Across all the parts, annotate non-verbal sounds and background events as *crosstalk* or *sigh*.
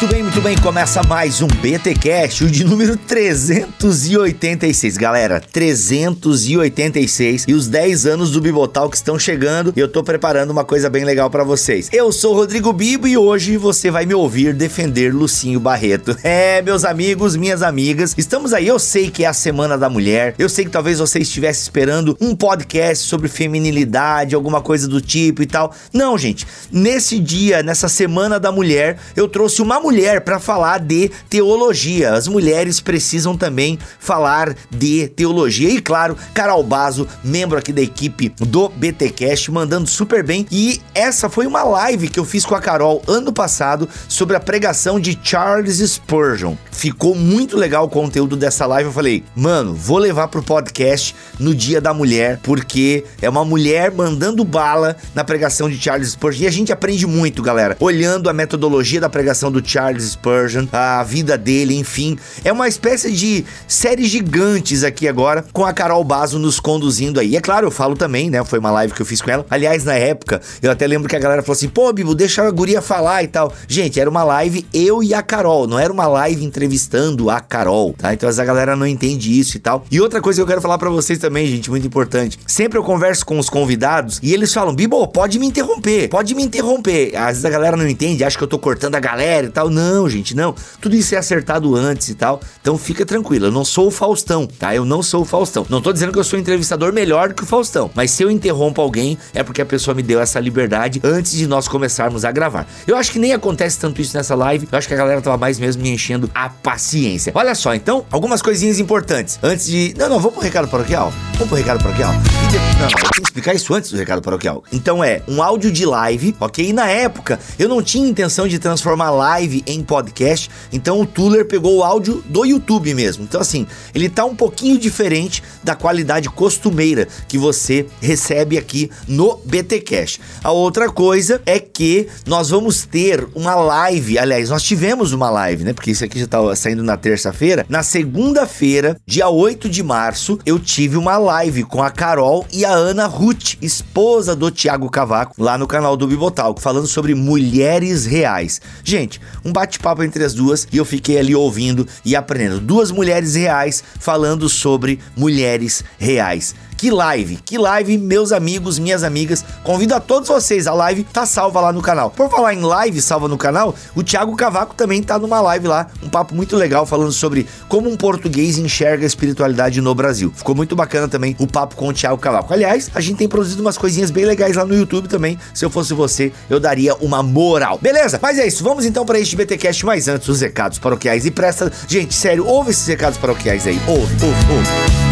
Muito bem, muito bem. Começa mais um BT Cash, o de número 386. Galera, 386 e os 10 anos do Bibotal que estão chegando. E eu tô preparando uma coisa bem legal para vocês. Eu sou o Rodrigo Bibo e hoje você vai me ouvir defender Lucinho Barreto. *laughs* É, meus amigos, minhas amigas, estamos aí. Eu sei que é a Semana da Mulher. Eu sei que talvez você estivesse esperando um podcast sobre feminilidade, alguma coisa do tipo e tal. Não, gente. Nesse dia, nessa Semana da Mulher, eu trouxe uma mulher para falar de teologia. As mulheres precisam também falar de teologia. E claro, Carol Bazo, membro aqui da equipe do BTcast, mandando super bem. E essa foi uma live que eu fiz com a Carol ano passado sobre a pregação de Charles Spurgeon. Ficou muito legal o conteúdo dessa live. Eu falei, mano, vou levar pro podcast no Dia da Mulher, porque é uma mulher mandando bala na pregação de Charles Spurgeon. E a gente aprende muito, galera, olhando a metodologia da pregação do Charles Spurgeon, a vida dele, enfim. É uma espécie de série gigantes aqui agora, com a Carol Bazo nos conduzindo aí. E é claro, eu falo também, né? Foi uma live que eu fiz com ela. Aliás, na época, eu até lembro que a galera falou assim: pô, Bibo, deixa a guria falar e tal. Gente, era uma live eu e a Carol, não era uma live entrevistando a Carol, tá? Então essa galera não entende isso e tal. E outra coisa que eu quero falar para vocês também, gente, muito importante. Sempre eu converso com os convidados e eles falam: Bibo, pode me interromper, pode me interromper. Às vezes a galera não entende, acha que eu tô cortando a galera e tal. Não, gente, não. Tudo isso é acertado antes e tal. Então fica tranquilo, eu não sou o Faustão, tá? Eu não sou o Faustão. Não tô dizendo que eu sou um entrevistador melhor do que o Faustão, mas se eu interrompo alguém é porque a pessoa me deu essa liberdade antes de nós começarmos a gravar. Eu acho que nem acontece tanto isso nessa live. Eu acho que a galera tava mais mesmo me enchendo a paciência. Olha só, então, algumas coisinhas importantes. Antes de. Não, não, vamos pro recado paroquial. Vamos pro recado paroquial. Não, não, eu tenho que explicar isso antes do recado paroquial. Então é um áudio de live, ok? E na época eu não tinha intenção de transformar live em podcast, então o Tuller pegou o áudio do YouTube mesmo. Então, assim, ele tá um pouquinho diferente da qualidade costumeira que você recebe aqui no BT Cash. A outra coisa é que nós vamos ter uma live, aliás, nós tivemos uma live, né? Porque isso aqui já tá saindo na terça-feira. Na segunda-feira, dia 8 de março, eu tive uma live com a Carol e a Ana Ruth, esposa do Tiago Cavaco, lá no canal do Bibotalco, falando sobre mulheres reais. Gente, um bate-papo entre as duas e eu fiquei ali ouvindo e aprendendo. Duas mulheres reais falando sobre mulheres reais. Que live, que live, meus amigos, minhas amigas. Convido a todos vocês, a live tá salva lá no canal. Por falar em live salva no canal, o Thiago Cavaco também tá numa live lá, um papo muito legal falando sobre como um português enxerga a espiritualidade no Brasil. Ficou muito bacana também o papo com o Thiago Cavaco. Aliás, a gente tem produzido umas coisinhas bem legais lá no YouTube também. Se eu fosse você, eu daria uma moral. Beleza? Mas é isso, vamos então para este BTcast mais antes os recados paroquiais e presta, gente, sério, ouve esses recados paroquiais aí. Ouve, ouve, ouve.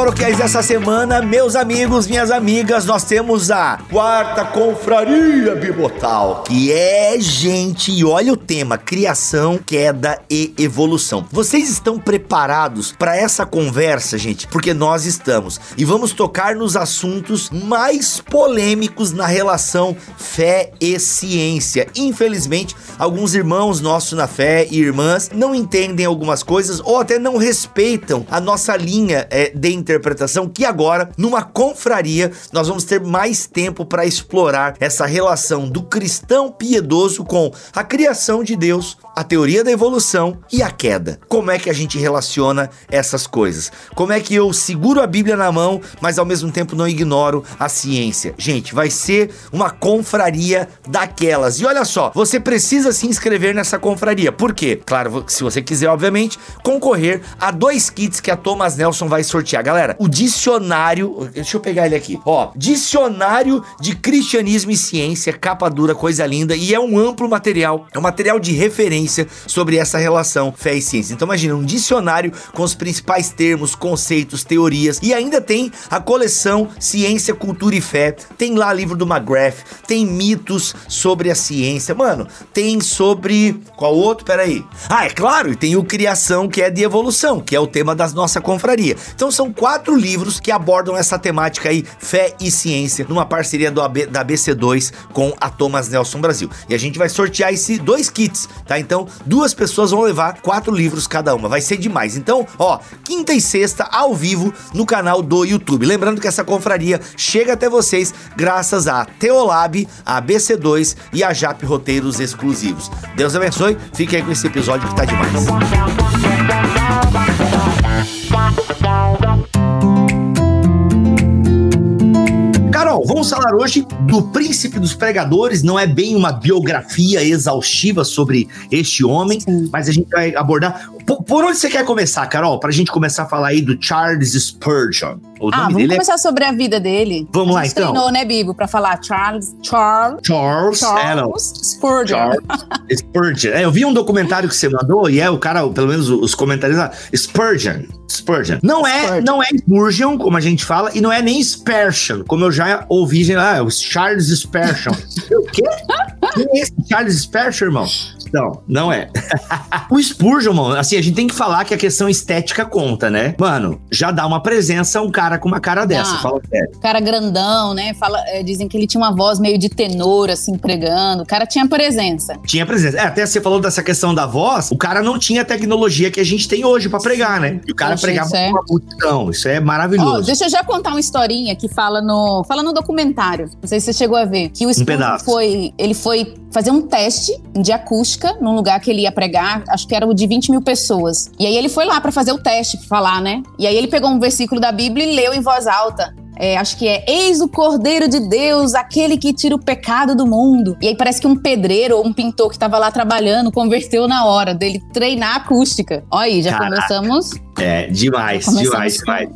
Paroquiais dessa semana, meus amigos, minhas amigas, nós temos a quarta confraria bibotal, que é, gente, e olha o tema: criação, queda e evolução. Vocês estão preparados para essa conversa, gente? Porque nós estamos. E vamos tocar nos assuntos mais polêmicos na relação fé e ciência. Infelizmente, alguns irmãos nossos na fé e irmãs não entendem algumas coisas ou até não respeitam a nossa linha é, de interpretação que agora, numa confraria, nós vamos ter mais tempo para explorar essa relação do cristão piedoso com a criação de Deus, a teoria da evolução e a queda. Como é que a gente relaciona essas coisas? Como é que eu seguro a Bíblia na mão, mas ao mesmo tempo não ignoro a ciência? Gente, vai ser uma confraria daquelas. E olha só, você precisa se inscrever nessa confraria. Por quê? Claro, se você quiser, obviamente, concorrer a dois kits que a Thomas Nelson vai sortear. Galera, o dicionário, deixa eu pegar ele aqui. Ó, dicionário de cristianismo e ciência, capa dura, coisa linda, e é um amplo material, é um material de referência sobre essa relação fé e ciência. Então imagina um dicionário com os principais termos, conceitos, teorias e ainda tem a coleção Ciência, Cultura e Fé. Tem lá livro do McGrath, tem mitos sobre a ciência, mano. Tem sobre qual outro? Peraí. Ah, é claro, e tem o Criação que é de evolução, que é o tema da nossa confraria. Então são quatro livros que abordam essa temática aí, fé e ciência, numa parceria do AB, da BC2 com a Thomas Nelson Brasil. E a gente vai sortear esse dois kits, tá? Então, duas pessoas vão levar quatro livros cada uma. Vai ser demais. Então, ó, quinta e sexta ao vivo no canal do YouTube. Lembrando que essa confraria chega até vocês graças a Teolab, a BC2 e a JAP Roteiros Exclusivos. Deus abençoe. Fique aí com esse episódio que tá demais. Carol, vamos falar hoje do Príncipe dos Pregadores. Não é bem uma biografia exaustiva sobre este homem, Sim. mas a gente vai abordar. Por, por, onde você quer começar, Carol? Pra gente começar a falar aí do Charles Spurgeon. ah, vamos é começar é... sobre a vida dele. Vamos lá, então. treinou, né, Bibo, pra falar Charles... Charles... Charles... Charles é, Spurgeon. Charles Spurgeon. É, eu vi um documentário que você mandou e é o cara, pelo menos os comentários lá, Spurgeon. Spurgeon. Não é, Spurgeon. não é Spurgeon, como a gente fala, e não é nem Spurgeon, como eu já ouvi, ah, é o Charles Spurgeon. *laughs* o quê? Quem é esse Charles Spurgeon, irmão? Não, não é. *laughs* o Spurgeon, mano, assim, a gente tem que falar que a questão estética conta, né? Mano, já dá uma presença um cara com uma cara dessa, ah, fala sério. Cara grandão, né? Fala, é, dizem que ele tinha uma voz meio de tenor, assim, pregando. O cara tinha presença. Tinha presença. É, até você falou dessa questão da voz, o cara não tinha a tecnologia que a gente tem hoje para pregar, né? E o cara Poxa, pregava é... com uma multidão. Isso é maravilhoso. Oh, deixa eu já contar uma historinha que fala no, fala no documentário. Não sei se você chegou a ver. Que o Spurgeon um foi, ele foi fazer um teste de acústica num lugar que ele ia pregar, acho que era o de 20 mil pessoas. E aí ele foi lá para fazer o teste, pra falar, né? E aí ele pegou um versículo da Bíblia e leu em voz alta. É, acho que é Eis o Cordeiro de Deus, aquele que tira o pecado do mundo. E aí parece que um pedreiro ou um pintor que estava lá trabalhando converteu na hora dele treinar a acústica. Olha aí, já Caraca. começamos é, demais, demais, demais.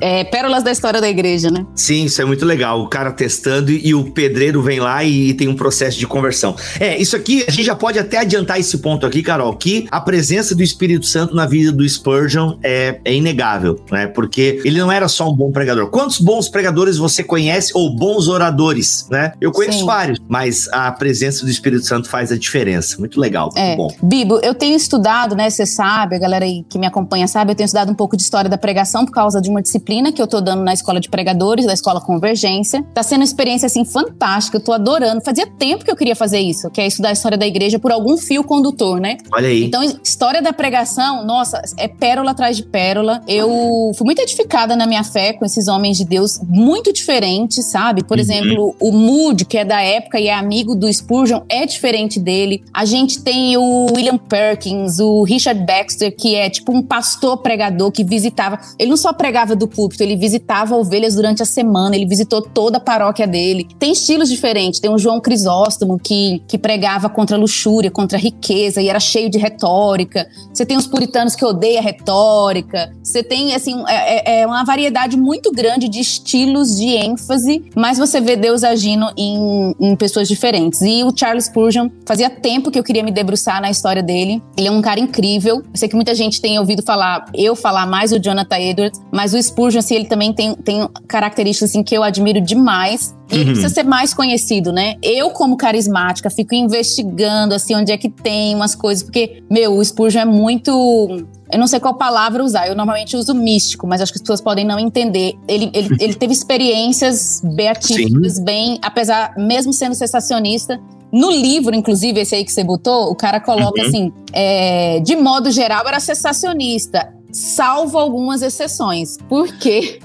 É, pérolas da história da igreja, né? Sim, isso é muito legal. O cara testando e, e o pedreiro vem lá e, e, tem um processo de conversão. É, isso aqui, a gente já pode até adiantar esse ponto aqui, Carol, que a presença do Espírito Santo na vida do Spurgeon é, é inegável, né? Porque ele não era só um bom pregador. Quantos bons pregadores você conhece ou bons oradores, né? Eu conheço Sim. vários, mas a presença do Espírito Santo faz a diferença. Muito legal, muito é. bom. Bibo, eu tenho estudado, né? Você sabe, a galera aí que me acompanha sabe, eu tenho estudado um pouco de história da pregação por causa de uma disciplina que eu tô dando na escola de pregadores, da escola Convergência. Tá sendo uma experiência assim fantástica, eu tô adorando. Fazia tempo que eu queria fazer isso, que é estudar a história da igreja por algum fio condutor, né? Olha aí. Então, história da pregação, nossa, é pérola atrás de pérola. Eu fui muito edificada na minha fé com esses homens de Deus muito diferentes, sabe? Por uhum. exemplo, o Moody, que é da época e é amigo do Spurgeon, é diferente dele. A gente tem o William Perkins, o Richard Baxter, que é tipo um pastor pregador que visitava. Ele não só pregava do púlpito, ele visitava ovelhas durante a semana, ele visitou toda a paróquia dele. Tem estilos diferentes. Tem o João Crisóstomo, que, que pregava contra a luxúria, contra a riqueza, e era cheio de retórica. Você tem os puritanos que odeiam a retórica. Você tem, assim, é, é, é uma variedade muito grande de estilos de ênfase, mas você vê Deus agindo em, em pessoas diferentes. E o Charles Spurgeon, fazia tempo que eu queria me debruçar na história dele. Ele é um cara incrível. Eu sei que muita gente tem ouvido falar, eu falar mais o Jonathan Edwards, mas o Spurgeon, assim, ele também tem, tem características assim, que eu admiro demais. E uhum. precisa ser mais conhecido, né? Eu, como carismática, fico investigando, assim, onde é que tem umas coisas, porque, meu, o Spurgeon é muito eu não sei qual palavra usar, eu normalmente uso místico, mas acho que as pessoas podem não entender. Ele, ele, ele teve experiências beatíficas, bem, apesar, mesmo sendo sensacionista. No livro, inclusive, esse aí que você botou, o cara coloca uhum. assim: é, de modo geral, era sensacionista salvo algumas exceções. Por quê?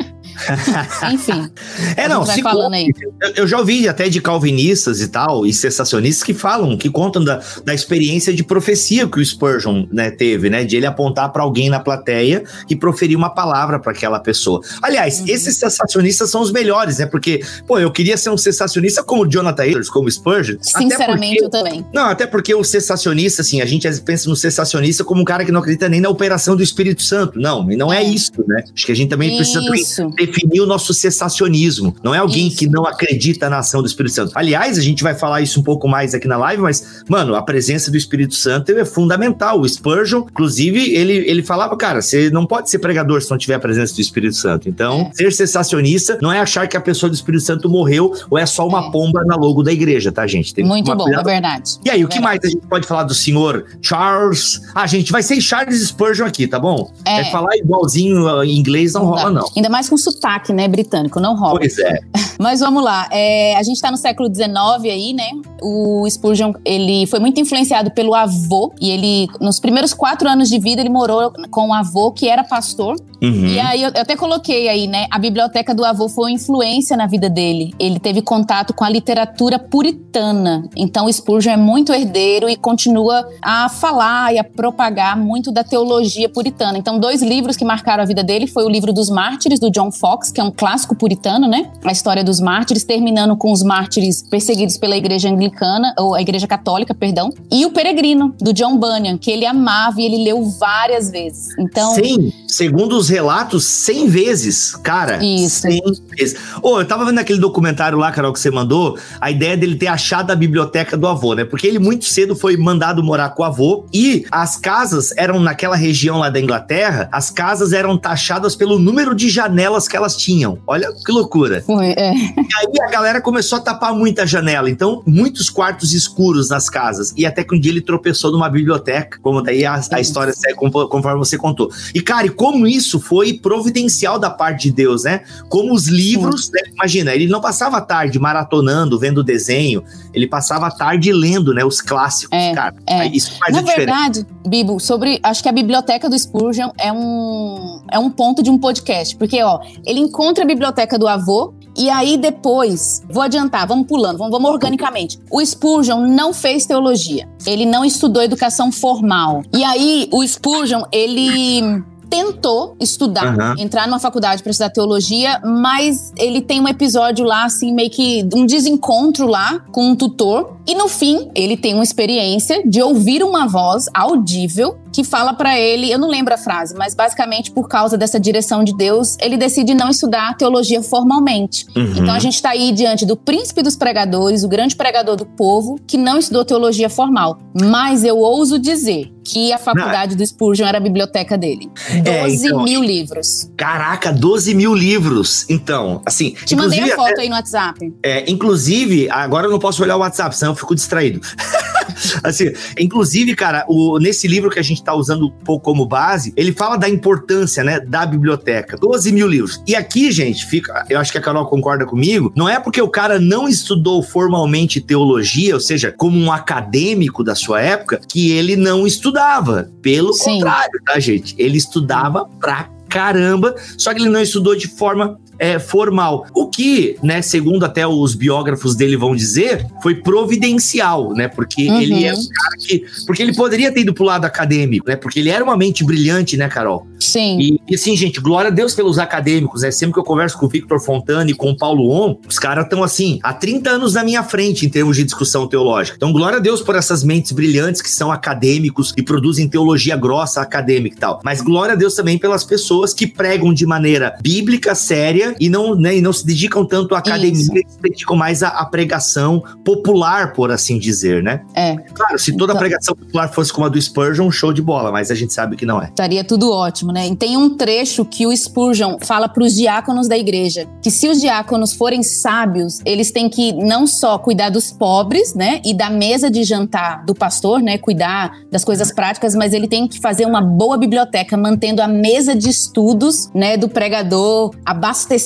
Enfim. *laughs* É, não, vai falando aí. Eu já ouvi até de calvinistas e tal, e sensacionistas que falam, que contam da, da experiência de profecia que o Spurgeon né, teve, né? De ele apontar para alguém na plateia e proferir uma palavra para aquela pessoa. Aliás, uhum. esses sensacionistas são os melhores, né? Porque, pô, eu queria ser um sensacionista como Jonathan Edwards, como Spurgeon. Sinceramente, porque, eu também. Não, até porque o sensacionista, assim, a gente pensa no sensacionista como um cara que não acredita nem na operação do Espírito Santo. Não, e não é, é isso, né? Acho que a gente também isso. precisa definir o nosso cessacionismo. Não é alguém Isso. que não acredita na ação do Espírito Santo. Aliás, a gente vai falar isso um pouco mais aqui na live, mas, mano, a presença do Espírito Santo é fundamental. O Spurgeon, inclusive, ele, ele falava, cara, você não pode ser pregador se não tiver a presença do Espírito Santo. Então, é. ser cessacionista não é achar que a pessoa do Espírito Santo morreu ou é só uma é. pomba na logo da igreja, tá, gente? Tem Muito bom, cuidado. é verdade. E aí, o que mais a gente pode falar do senhor Charles? Ah, gente, vai ser Charles Spurgeon aqui, tá bom? É, é falar igualzinho em inglês não, não rola, não. Ainda mais com sotaque, né, britânico, não rola. Pois é. *laughs* Mas vamos lá, é, a gente tá no século XIX aí, né? O Spurgeon, ele foi muito influenciado pelo avô e ele, nos primeiros quatro anos de vida, ele morou com o avô que era pastor. Uhum. E aí, eu, eu até coloquei aí, né? A biblioteca do avô foi uma influência na vida dele. Ele teve contato com a literatura puritana. Então, o Spurgeon é muito herdeiro e continua a falar e a propagar muito da teologia puritana. Então, dois livros que marcaram a vida dele foi o livro dos Mártires, do John Fox, que é um clássico puritano, né? A história dos mártires, terminando com os mártires perseguidos pela igreja anglicana, ou a igreja católica, perdão. E o Peregrino, do John Bunyan, que ele amava e ele leu várias vezes. Então... Sim, segundo os relatos, 100 vezes, cara. Isso. 100 vezes. Oh, eu tava vendo aquele documentário lá, Carol, que você mandou, a ideia dele ter achado a biblioteca do avô, né? Porque ele muito cedo foi mandado morar com o avô e as casas eram naquela região lá da Inglaterra, as casas eram taxadas pelo número de janelas que elas tinham. Olha que loucura. Foi, é. E aí a galera começou a tapar muita janela, então muitos quartos escuros nas casas. E até que um dia ele tropeçou numa biblioteca, como daí a, a história segue conforme você contou. E cara, e como isso foi providencial da parte de Deus, né? Como os livros, né? imagina, ele não passava a tarde maratonando, vendo desenho, ele passava a tarde lendo, né, os clássicos, é, cara. É. Isso faz Na verdade, Bibo, sobre, acho que a biblioteca do Spurgeon é um é um ponto de um podcast, porque ó, ele encontra a biblioteca do avô e aí depois, vou adiantar, vamos pulando, vamos, vamos, organicamente. O Spurgeon não fez teologia. Ele não estudou educação formal. E aí o Spurgeon, ele tentou estudar, uhum. entrar numa faculdade para estudar teologia, mas ele tem um episódio lá, assim, meio que um desencontro lá com um tutor. E no fim, ele tem uma experiência de ouvir uma voz audível que fala para ele, eu não lembro a frase, mas basicamente por causa dessa direção de Deus, ele decide não estudar teologia formalmente. Uhum. Então a gente está aí diante do príncipe dos pregadores, o grande pregador do povo, que não estudou teologia formal. Mas eu ouso dizer que a faculdade do Spurgeon era a biblioteca dele. 12 é, então, mil livros. Caraca, 12 mil livros. Então, assim. Te mandei a foto até, aí no WhatsApp. É, inclusive, agora eu não posso olhar o WhatsApp, senão eu fico distraído. *laughs* assim, inclusive, cara, o, nesse livro que a gente está usando um pouco como base, ele fala da importância, né, da biblioteca. 12 mil livros. E aqui, gente, fica, eu acho que a Carol concorda comigo, não é porque o cara não estudou formalmente teologia, ou seja, como um acadêmico da sua época, que ele não estudava. Pelo Sim. contrário, tá, gente? Ele estudava pra caramba, só que ele não estudou de forma é, formal. O que, né, segundo até os biógrafos dele vão dizer, foi providencial, né? Porque uhum. ele é um cara que. Porque ele poderia ter ido pro lado acadêmico, né? Porque ele era uma mente brilhante, né, Carol? Sim. E, e assim, gente, glória a Deus pelos acadêmicos, né? Sempre que eu converso com o Victor Fontana e com o Paulo On, os caras estão assim, há 30 anos na minha frente em termos de discussão teológica. Então, glória a Deus por essas mentes brilhantes que são acadêmicos e produzem teologia grossa acadêmica e tal. Mas glória a Deus também pelas pessoas que pregam de maneira bíblica, séria e não, né, e não se dedicam tanto à academia, Isso. se dedicam mais à, à, pregação popular, por assim dizer, né? É. Claro, se toda então, a pregação popular fosse como a do Spurgeon, show de bola, mas a gente sabe que não é. Estaria tudo ótimo, né? E tem um trecho que o Spurgeon fala para os diáconos da igreja, que se os diáconos forem sábios, eles têm que não só cuidar dos pobres, né, e da mesa de jantar do pastor, né, cuidar das coisas práticas, mas ele tem que fazer uma boa biblioteca, mantendo a mesa de estudos, né, do pregador abastecida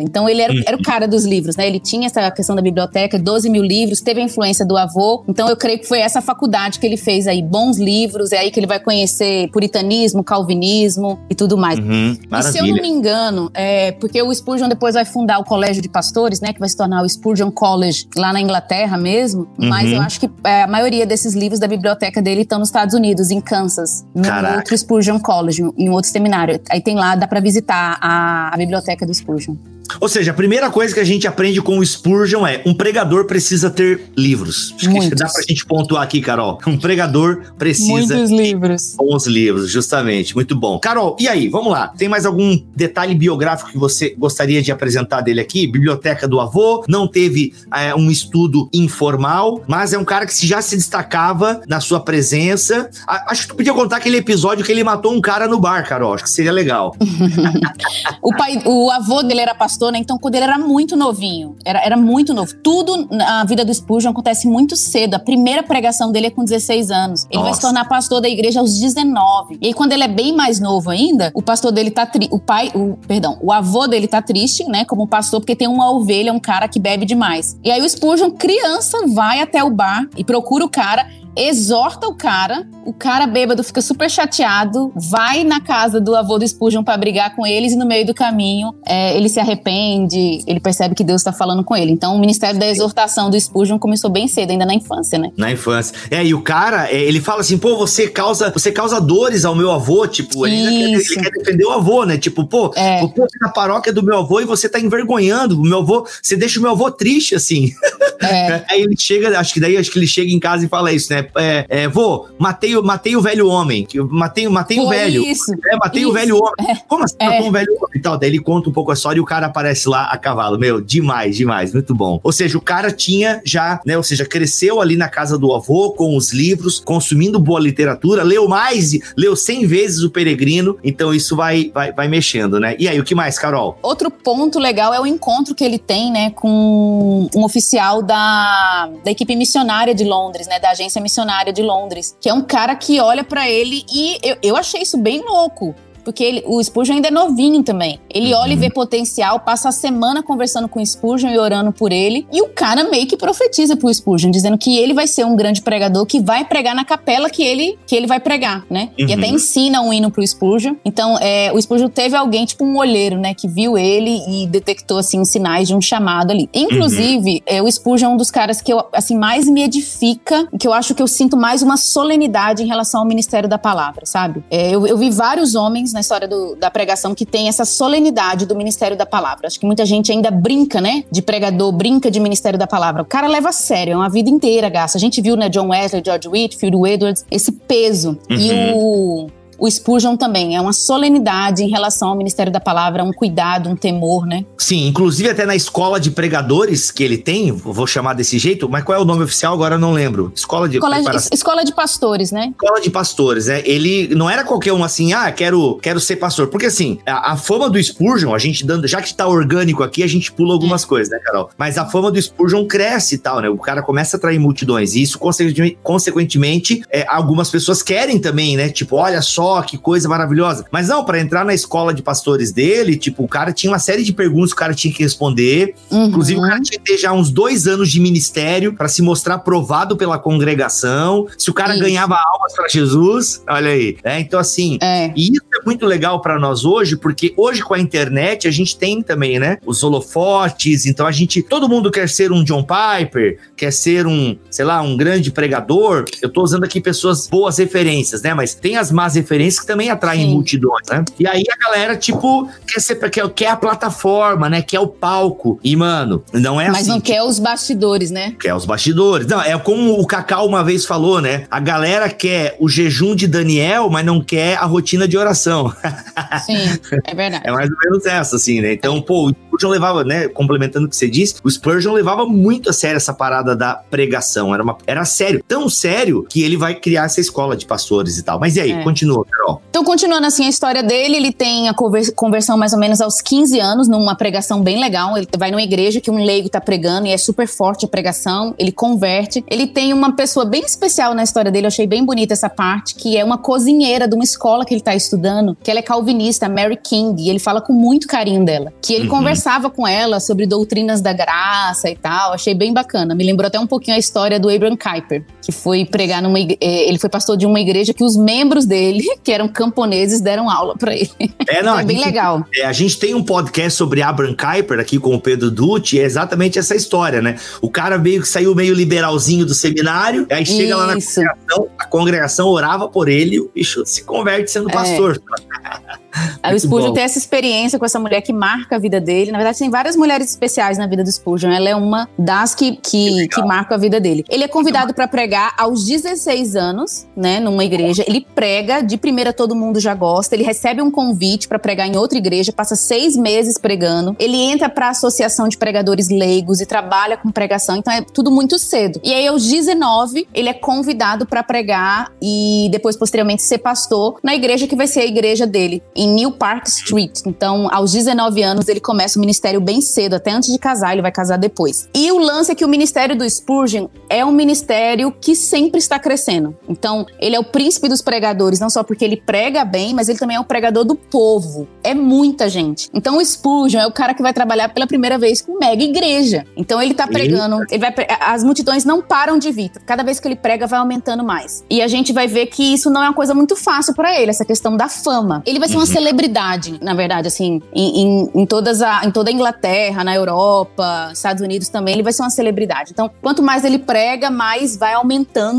então ele era, era, o cara dos livros, né? Ele tinha essa questão da biblioteca, 12 mil livros, teve a influência do avô. Então eu creio que foi essa faculdade que ele fez aí, bons livros, é aí que ele vai conhecer puritanismo, calvinismo e tudo mais. Uhum, e se eu não me engano, é porque o Spurgeon depois vai fundar o colégio de pastores, né? Que vai se tornar o Spurgeon College lá na Inglaterra mesmo. Uhum. Mas eu acho que é, a maioria desses livros da biblioteca dele estão nos Estados Unidos, em Kansas, no outro Spurgeon College, em outro seminário. Aí tem lá, dá para visitar a, a biblioteca do Spurgeon. conclusion. Ou seja, a primeira coisa que a gente aprende com o Spurgeon é um pregador precisa ter livros. Acho que dá pra gente pontuar aqui, Carol. Um pregador precisa Muitos livros. bons livros, justamente. Muito bom. Carol, e aí? Vamos lá. Tem mais algum detalhe biográfico que você gostaria de apresentar dele aqui? Biblioteca do avô, não teve é, um estudo informal, mas é um cara que já se destacava na sua presença. Acho que tu podia contar aquele episódio que ele matou um cara no bar, Carol. Acho que seria legal. *laughs* o, pai, o avô dele era pastor, né? Então, quando ele era muito novinho, era, era muito novo. Tudo na vida do Spurgeon acontece muito cedo. A primeira pregação dele é com 16 anos. Ele Nossa. vai se tornar pastor da igreja aos 19. E aí, quando ele é bem mais novo ainda, o pastor dele tá tri... o pai, o perdão, o avô dele tá triste, né, como pastor, porque tem uma ovelha, um cara que bebe demais. E aí o Spurgeon, criança, vai até o bar e procura o cara exorta o cara, o cara bêbado fica super chateado, vai na casa do avô do Spurgeon para brigar com eles e no meio do caminho é, ele se arrepende, ele percebe que Deus está falando com ele. Então o ministério da exortação do Spurgeon começou bem cedo, ainda na infância, né? Na infância. É, e o cara, é, ele fala assim, pô, você causa, você causa dores ao meu avô, tipo, ele, quer, ele quer, defender o avô, né? Tipo, pô, é. pô, na paróquia do meu avô e você tá envergonhando o meu avô, você deixa o meu avô triste, assim. É. *laughs* Aí ele chega, acho que daí acho que ele chega em casa e fala isso, né? É, é, vô, matei, matei o velho homem. Matei, matei o velho. Isso. É, matei isso. o velho homem. É. Como assim? Matou um velho homem e tal. Daí ele conta um pouco a história e o cara aparece lá a cavalo. Meu, demais, demais. Muito bom. Ou seja, o cara tinha já, né? Ou seja, cresceu ali na casa do avô com os livros, consumindo boa literatura, leu mais, leu 100 vezes o Peregrino. Então isso vai, vai, vai mexendo, né? E aí, o que mais, Carol? Outro ponto legal é o encontro que ele tem, né, com um oficial da, da equipe missionária de Londres, né, da agência missionária de Londres, que é um cara que olha para ele e eu, eu achei isso bem louco, porque ele, o Spurgeon ainda é novinho também. Ele uhum. olha e vê potencial, passa a semana conversando com o Spurgeon e orando por ele. E o cara meio que profetiza pro Spurgeon, dizendo que ele vai ser um grande pregador que vai pregar na capela que ele, que ele vai pregar, né? Uhum. E até uhum. ensina um hino pro Spurgeon. Então, é, o Spurgeon teve alguém, tipo um olheiro, né? Que viu ele e detectou, assim, sinais de um chamado ali. Inclusive, uhum. é, o Spurgeon é um dos caras que eu, assim, mais me edifica, que eu acho que eu sinto mais uma solenidade em relação ao ministério da palavra, sabe? É, eu, eu vi vários homens, né? na história do, da pregação que tem essa solenidade do ministério da palavra. Acho que muita gente ainda brinca, né? De pregador, brinca de ministério da palavra. O cara leva a sério, é uma vida inteira, gasta. A gente viu, né, John Wesley, George Whitfield, Edwards, esse peso. Uhum. E o o Spurgeon também. É uma solenidade em relação ao ministério da palavra, um cuidado, um temor, né? Sim, inclusive até na escola de pregadores que ele tem, vou chamar desse jeito, mas qual é o nome oficial? Agora eu não lembro. Escola de de, escola de pastores, né? Escola de pastores, né? Ele não era qualquer um assim, ah, quero, quero ser pastor. Porque assim, a, a fama do Spurgeon, a gente dando, já que tá orgânico aqui, a gente pula algumas é. coisas, né, Carol? Mas a fama do Spurgeon cresce e tal, né? O cara começa a atrair multidões. E isso, consequentemente, consequentemente é, algumas pessoas querem também, né? Tipo, olha só, que coisa maravilhosa. Mas não, para entrar na escola de pastores dele, tipo, o cara tinha uma série de perguntas que o cara tinha que responder. Uhum. Inclusive, o cara tinha que ter já uns dois anos de ministério para se mostrar aprovado pela congregação. Se o cara isso. ganhava almas para Jesus, olha aí. É, então, assim, é. isso é muito legal para nós hoje, porque hoje com a internet a gente tem também, né, os holofotes. Então, a gente, todo mundo quer ser um John Piper, quer ser um, sei lá, um grande pregador. Eu tô usando aqui pessoas boas referências, né, mas tem as más referências que também atraem Sim. multidões, né? E aí a galera, tipo, quer, ser, quer, quer a plataforma, né? Quer o palco. E, mano, não é Mas assim. Mas não quer os bastidores, né? Quer os bastidores. Não, é como o Cacau uma vez falou, né? A galera quer o jejum de Daniel, mas não quer a rotina de oração. Sim, é verdade. *laughs* é mais ou menos essa, assim, né? Então, pô, o Spurgeon levava, né? Complementando o que você disse, o Spurgeon levava muito a sério essa parada da pregação. Era, uma, era sério. Tão sério que ele vai criar essa escola de pastores e tal. Mas e aí, é. continua, Carol. Então, continuando assim a história dele, ele tem a conversão mais ou menos aos 15 anos, numa pregação bem legal. Ele vai numa igreja que um leigo tá pregando e é super forte a pregação. Ele converte. Ele tem uma pessoa bem especial na história dele, eu achei bem bonita essa parte, que é uma cozinheira de uma escola que ele tá estudando, que ela é calvinista, Mary King, e ele fala com muito carinho dela. Que ele uhum. conversava com ela sobre doutrinas da graça e tal. Achei bem bacana. Me lembrou até um pouquinho a história do Abraham Kuyper, que que foi pregar numa igreja, ele foi pastor de uma igreja que os membros dele, *laughs* que eram camponeses, deram aula para ele. É, não, *laughs* é bem gente, legal. É, a gente tem um podcast sobre Abraham Kuyper aqui com o Pedro Dutti, e é exatamente essa história, né? O cara meio que saiu meio liberalzinho do seminário, aí chega Isso. lá na congregação, a congregação orava por ele e o bicho se converte sendo é. pastor. É. *laughs* o Spurgeon tem essa experiência com essa mulher que marca a vida dele. Na verdade, tem várias mulheres especiais na vida do Spurgeon. Ela é uma das que, que, que marca a vida dele. Ele é convidado para pregar aos 16 anos, né, numa igreja. Ele prega, de primeira todo mundo já gosta. Ele recebe um convite para pregar em outra igreja, passa seis meses pregando. Ele entra para a Associação de Pregadores Leigos e trabalha com pregação. Então é tudo muito cedo. E aí, aos 19, ele é convidado para pregar e depois, posteriormente, ser pastor na igreja que vai ser a igreja dele em New Park Street. Então, aos 19 anos, ele começa o ministério bem cedo, até antes de casar, ele vai casar depois. E o lance é que o ministério do Spurgeon é um ministério que sempre está crescendo. Então, ele é o príncipe dos pregadores, não só porque ele prega bem, mas ele também é o pregador do povo. É muita gente. Então, o Spurgeon é o cara que vai trabalhar pela primeira vez com mega igreja. Então, ele tá pregando, ele vai, as multidões não param de vir. Cada vez que ele prega, vai aumentando mais. E a gente vai ver que isso não é uma coisa muito fácil para ele, essa questão da fama. Ele vai ser uma celebridade, na verdade, assim, em, em, em, todas a, em toda a Inglaterra, na Europa, Estados Unidos também, ele vai ser uma celebridade. Então, quanto mais ele prega, mais vai aumentando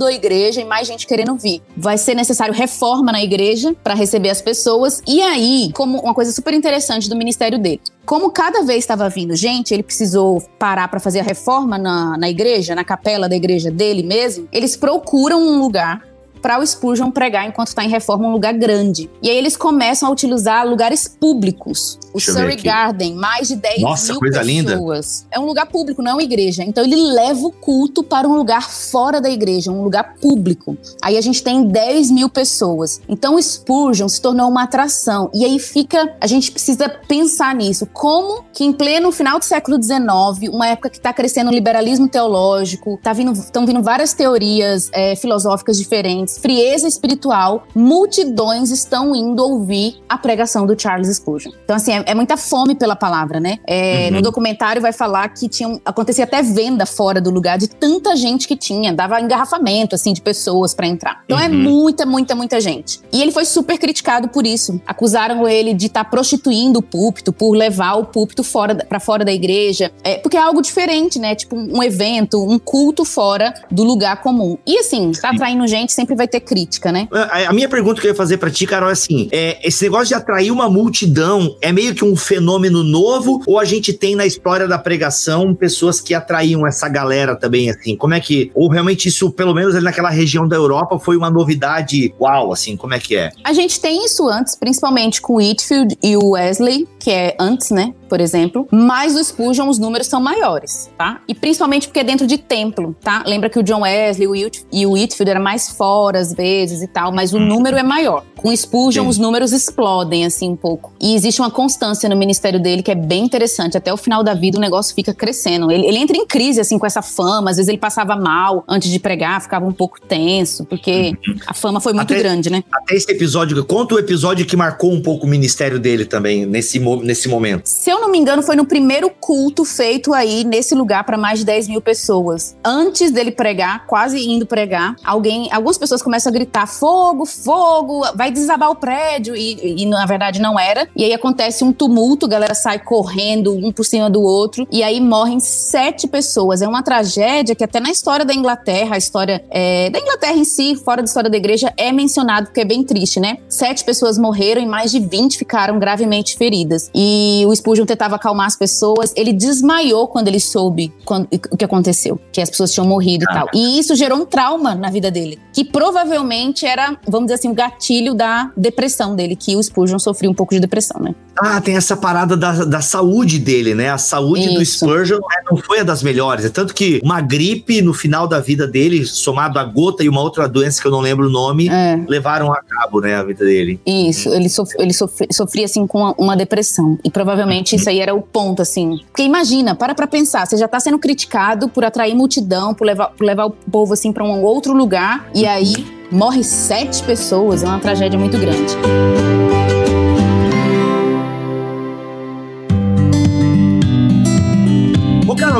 a igreja e mais gente querendo vir. Vai ser necessário reforma na igreja para receber as pessoas. E aí, como uma coisa super interessante do ministério dele, como cada vez estava vindo gente, ele precisou parar para fazer a reforma na, na igreja, na capela da igreja dele mesmo. Eles procuram um lugar para o Spurgeon pregar enquanto está em reforma um lugar grande. E aí eles começam a utilizar lugares públicos. O Deixa Surrey Garden, mais de 10 Nossa, mil coisa pessoas. Linda. É um lugar público, não é uma igreja. Então ele leva o culto para um lugar fora da igreja, um lugar público. Aí a gente tem 10 mil pessoas. Então o Spurgeon se tornou uma atração. E aí fica, a gente precisa pensar nisso. Como que em pleno final do século XIX, uma época que está crescendo o liberalismo teológico, tá vindo, estão vindo várias teorias é, filosóficas diferentes frieza espiritual, multidões estão indo ouvir a pregação do Charles Spurgeon. Então, assim, é, é muita fome pela palavra, né? É, uhum. No documentário vai falar que tinha, acontecia até venda fora do lugar de tanta gente que tinha, dava engarrafamento, assim, de pessoas para entrar. Então, é uhum. é muita, muita, muita gente. E ele foi super criticado por isso. Acusaram ele de estar tá prostituindo o púlpito, por levar o púlpito fora para fora da igreja, é, porque é algo diferente, né? Tipo um evento, um culto fora do lugar comum. E assim, tá atraindo gente sempre vai ter crítica, né? A, a minha pergunta que eu ia fazer para ti, Carol, é assim: é, esse negócio de atrair uma multidão é meio que um fenômeno novo ou a gente tem na história da pregação pessoas que atraíam essa galera também, assim? Como é que. Ou realmente isso, pelo menos ali naquela região da Europa, foi uma novidade uau, assim? Como é que é? A gente tem isso antes, principalmente com o Whitfield e o Wesley, que é antes, né? Por exemplo. Mas o Spurgeon, os números são maiores, tá? E principalmente porque é dentro de templo, tá? Lembra que o John Wesley e o Whitfield era mais fora às vezes e tal, mas o uhum. número é maior. Com Spurgeon, Sim. os números explodem assim um pouco. E existe uma constância no ministério dele que é bem interessante. Até o final da vida o negócio fica crescendo. Ele, ele entra em crise assim com essa fama, às vezes ele passava mal antes de pregar, ficava um pouco tenso, porque uhum. a fama foi muito até, grande, né? Até esse episódio, conta o episódio que marcou um pouco o ministério dele também, nesse, nesse momento. Se eu não me engano, foi no primeiro culto feito aí nesse lugar para mais de 10 mil pessoas. Antes dele pregar, quase indo pregar, alguém, algumas pessoas começam a gritar fogo, fogo, vai desabar o prédio e, e, na verdade não era. E aí acontece um tumulto, a galera sai correndo um por cima do outro e aí morrem sete pessoas. É uma tragédia que até na história da Inglaterra, a história é, da Inglaterra em si, fora da história da igreja, é mencionado porque é bem triste, né? Sete pessoas morreram e mais de 20 ficaram gravemente feridas. E o Spurgeon tentava acalmar as pessoas. Ele desmaiou quando ele soube quando, o que aconteceu, que as pessoas tinham morrido ah. e tal. E isso gerou um trauma na vida dele, que provavelmente era, vamos dizer assim, o gatilho da depressão dele, que o Spurgeon sofria um pouco de depressão, né? Ah, tem essa parada da, da saúde dele, né? A saúde Isso. do Spurgeon né, não foi a das melhores. É tanto que uma gripe no final da vida dele, somado a gota e uma outra doença que eu não lembro o nome, é. levaram a cabo, né, a vida dele. Isso, ele, sofria, ele sofria, sofria assim com uma, uma, depressão. E provavelmente isso aí era o ponto, assim. Porque imagina, para pra pensar, você já tá sendo criticado por atrair multidão, por levar, por levar o povo assim para um outro lugar, e aí morre sete pessoas, é uma tragédia muito grande.